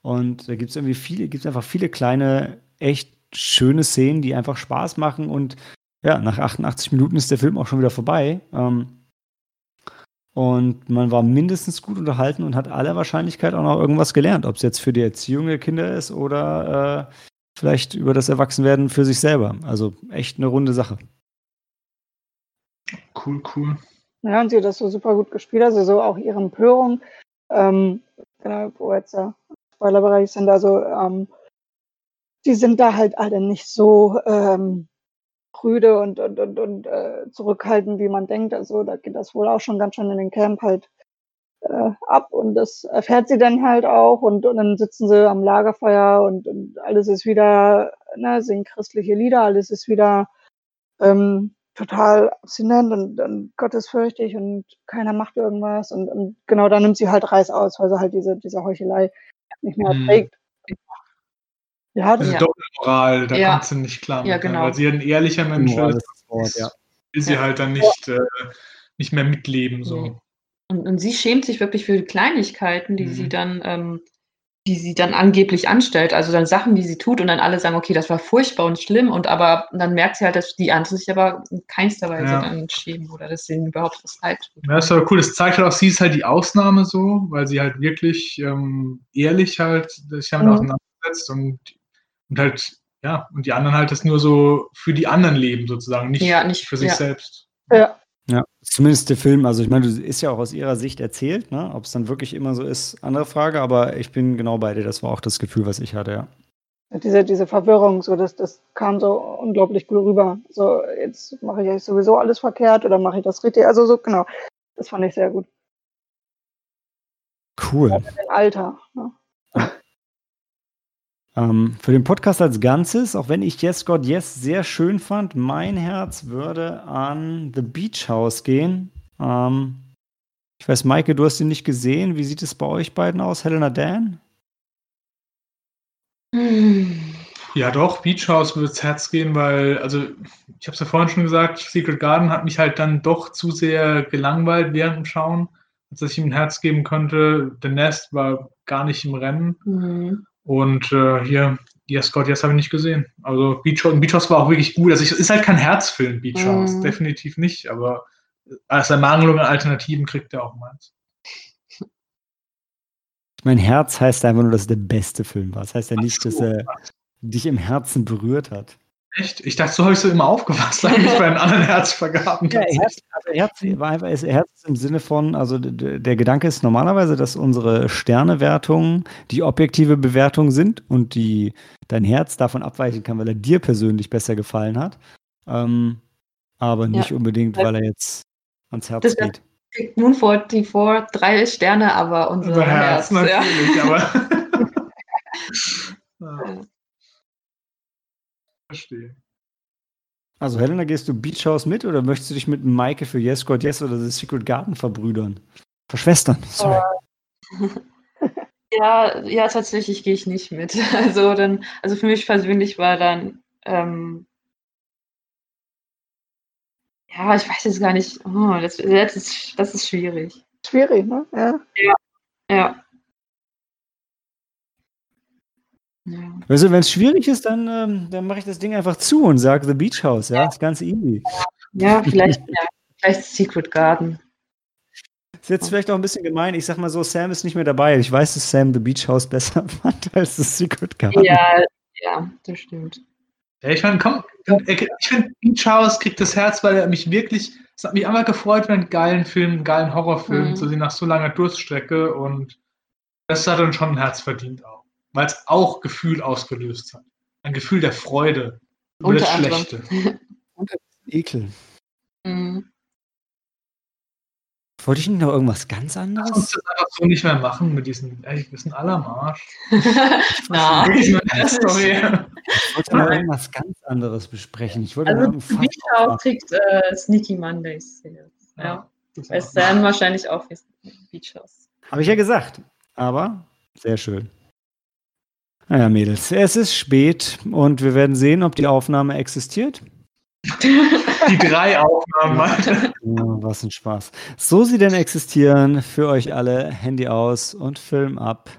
Und da gibt es irgendwie viele, gibt einfach viele kleine, echt schöne Szenen, die einfach Spaß machen und ja, nach 88 Minuten ist der Film auch schon wieder vorbei. Ähm, und man war mindestens gut unterhalten und hat aller Wahrscheinlichkeit auch noch irgendwas gelernt, ob es jetzt für die Erziehung der Kinder ist oder äh, vielleicht über das Erwachsenwerden für sich selber. Also echt eine runde Sache. Cool, cool. Ja, und sie hat das so super gut gespielt, also so auch ihre Empörung, ähm, genau, wo jetzt der Spoilerbereich sind, also ähm, die sind da halt alle nicht so ähm, prüde und, und, und, und äh, zurückhaltend, wie man denkt. Also da geht das wohl auch schon ganz schön in den Camp halt äh, ab. Und das erfährt sie dann halt auch. Und, und dann sitzen sie am Lagerfeuer und, und alles ist wieder, ne, singen christliche Lieder, alles ist wieder ähm, total abstinent und, und gottesfürchtig und keiner macht irgendwas. Und, und genau da nimmt sie halt Reis aus, weil sie halt diese, diese Heuchelei nicht mehr Mhm. Ja, das Diese Ja. Doppelmoral, da Ja. kommt sie nicht klar. Ja, ne? genau. Weil sie ein ehrlicher Mensch Moral ist, Wort, ja. will sie Ja. halt dann nicht, äh, nicht mehr mitleben. So. Und, und sie schämt sich wirklich für die Kleinigkeiten, die Mhm. sie dann, ähm, die sie dann angeblich anstellt. Also dann Sachen, die sie tut und dann alle sagen, okay, das war furchtbar und schlimm. Und aber dann merkt sie halt, dass die andere sich aber in keinster Weise Ja. dann schämen oder dass ihnen überhaupt was leid tut. Ja, das ist aber cool. Das zeigt halt auch, sie ist halt die Ausnahme so, weil sie halt wirklich ähm, ehrlich halt sich damit Mhm. auseinandersetzt und, und halt, ja, und die anderen halt das nur so für die anderen leben sozusagen, nicht, Ja, nicht- für sich ja. selbst. ja, Ja, zumindest der Film. Also ich meine, du ist ja auch aus ihrer Sicht erzählt, ne? Ob es dann wirklich immer so ist, andere Frage, aber ich bin genau bei dir. Das war auch das Gefühl, was ich hatte, ja. diese, diese Verwirrung, so das, das kam so unglaublich gut rüber. So, jetzt mache ich eigentlich sowieso alles verkehrt oder mache ich das richtig? Also so, genau. Das fand ich sehr gut. Cool. Alter. Ne? Ähm, für den Podcast als Ganzes, auch wenn ich Yes God Yes sehr schön fand, mein Herz würde an The Beach House gehen. Ähm, ich weiß, Maike, du hast ihn nicht gesehen. Wie sieht es bei euch beiden aus? Helena Dan? Hm. Ja, doch, Beach House würde ins Herz gehen, weil, also, ich habe es ja vorhin schon gesagt, Secret Garden hat mich halt dann doch zu sehr gelangweilt während dem Schauen, als dass ich ihm ein Herz geben könnte. The Nest war gar nicht im Rennen. Hm. Und äh, hier, Yes God, Yes habe ich nicht gesehen. Also Beach House, Beach House war auch wirklich gut. Also ich, ist halt kein Herzfilm, Beach House, Mhm. definitiv nicht. Aber als Ermangelung an Alternativen kriegt er auch meins. Mein Herz heißt einfach nur, dass es der beste Film war. Das heißt ja nicht, so. dass er dich im Herzen berührt hat. Echt? Ich dachte, so habe ich so immer aufgepasst, eigentlich bei den anderen Herzvergaben. Ja, Herz, also Herz ist Herz im Sinne von, also der Gedanke ist normalerweise, dass unsere Sternewertungen die objektive Bewertung sind und die dein Herz davon abweichen kann, weil er dir persönlich besser gefallen hat. Ähm, aber nicht unbedingt, weil er jetzt ans Herz Das- geht. Kriegt Moon 44 drei Sterne, aber unser Unser Herz. Herz, ja. natürlich, aber. ja. Verstehe. Also Helena, gehst du Beach House mit oder möchtest du dich mit Maike für Yes God Yes oder The Secret Garden verbrüdern? Verschwestern, sorry. Ja, ja, tatsächlich gehe ich nicht mit. Also dann, also für mich persönlich war dann, ähm, ja, ich weiß jetzt gar nicht, oh, das, das, ist, das ist schwierig. Schwierig, ne? Ja. Ja. Ja. Weißt du, wenn es schwierig ist, dann, ähm, dann mache ich das Ding einfach zu und sage The Beach House, ja, ist ganz easy. Ja, vielleicht, ja, vielleicht Secret Garden. Ist jetzt vielleicht auch ein bisschen gemein. Ich sag mal so, Sam ist nicht mehr dabei. Ich weiß, dass Sam The Beach House besser fand als das Secret Garden. Ja, ja, das stimmt. Ja, ich meine, komm, ich finde, Beach House kriegt das Herz, weil er mich wirklich, es hat mich einfach gefreut, einen geilen Film, einen geilen Horrorfilm Mhm. zu sehen nach so langer Durststrecke und das hat dann schon ein Herz verdient auch, weil es auch Gefühl ausgelöst hat. Ein Gefühl der Freude über Unter das. Schlechte. Ekel. Mhm. Wollte ich nicht noch irgendwas ganz Lass uns anderes? das einfach so nicht mehr machen mit diesen, ey, wir sind alle am Arsch. Story. Ich wollte noch irgendwas ganz anderes besprechen. Ich wollte also aufmachen. kriegt äh, Sneaky Mondays. Ja. das Bei Sam wahrscheinlich auch wie Beach House. Habe ich ja gesagt. Aber sehr schön. Naja, Mädels, es ist spät und wir werden sehen, ob die Aufnahme existiert. Die drei Aufnahmen, Alter. Was ein Spaß. So sie denn existieren, für euch alle Handy aus und Film ab.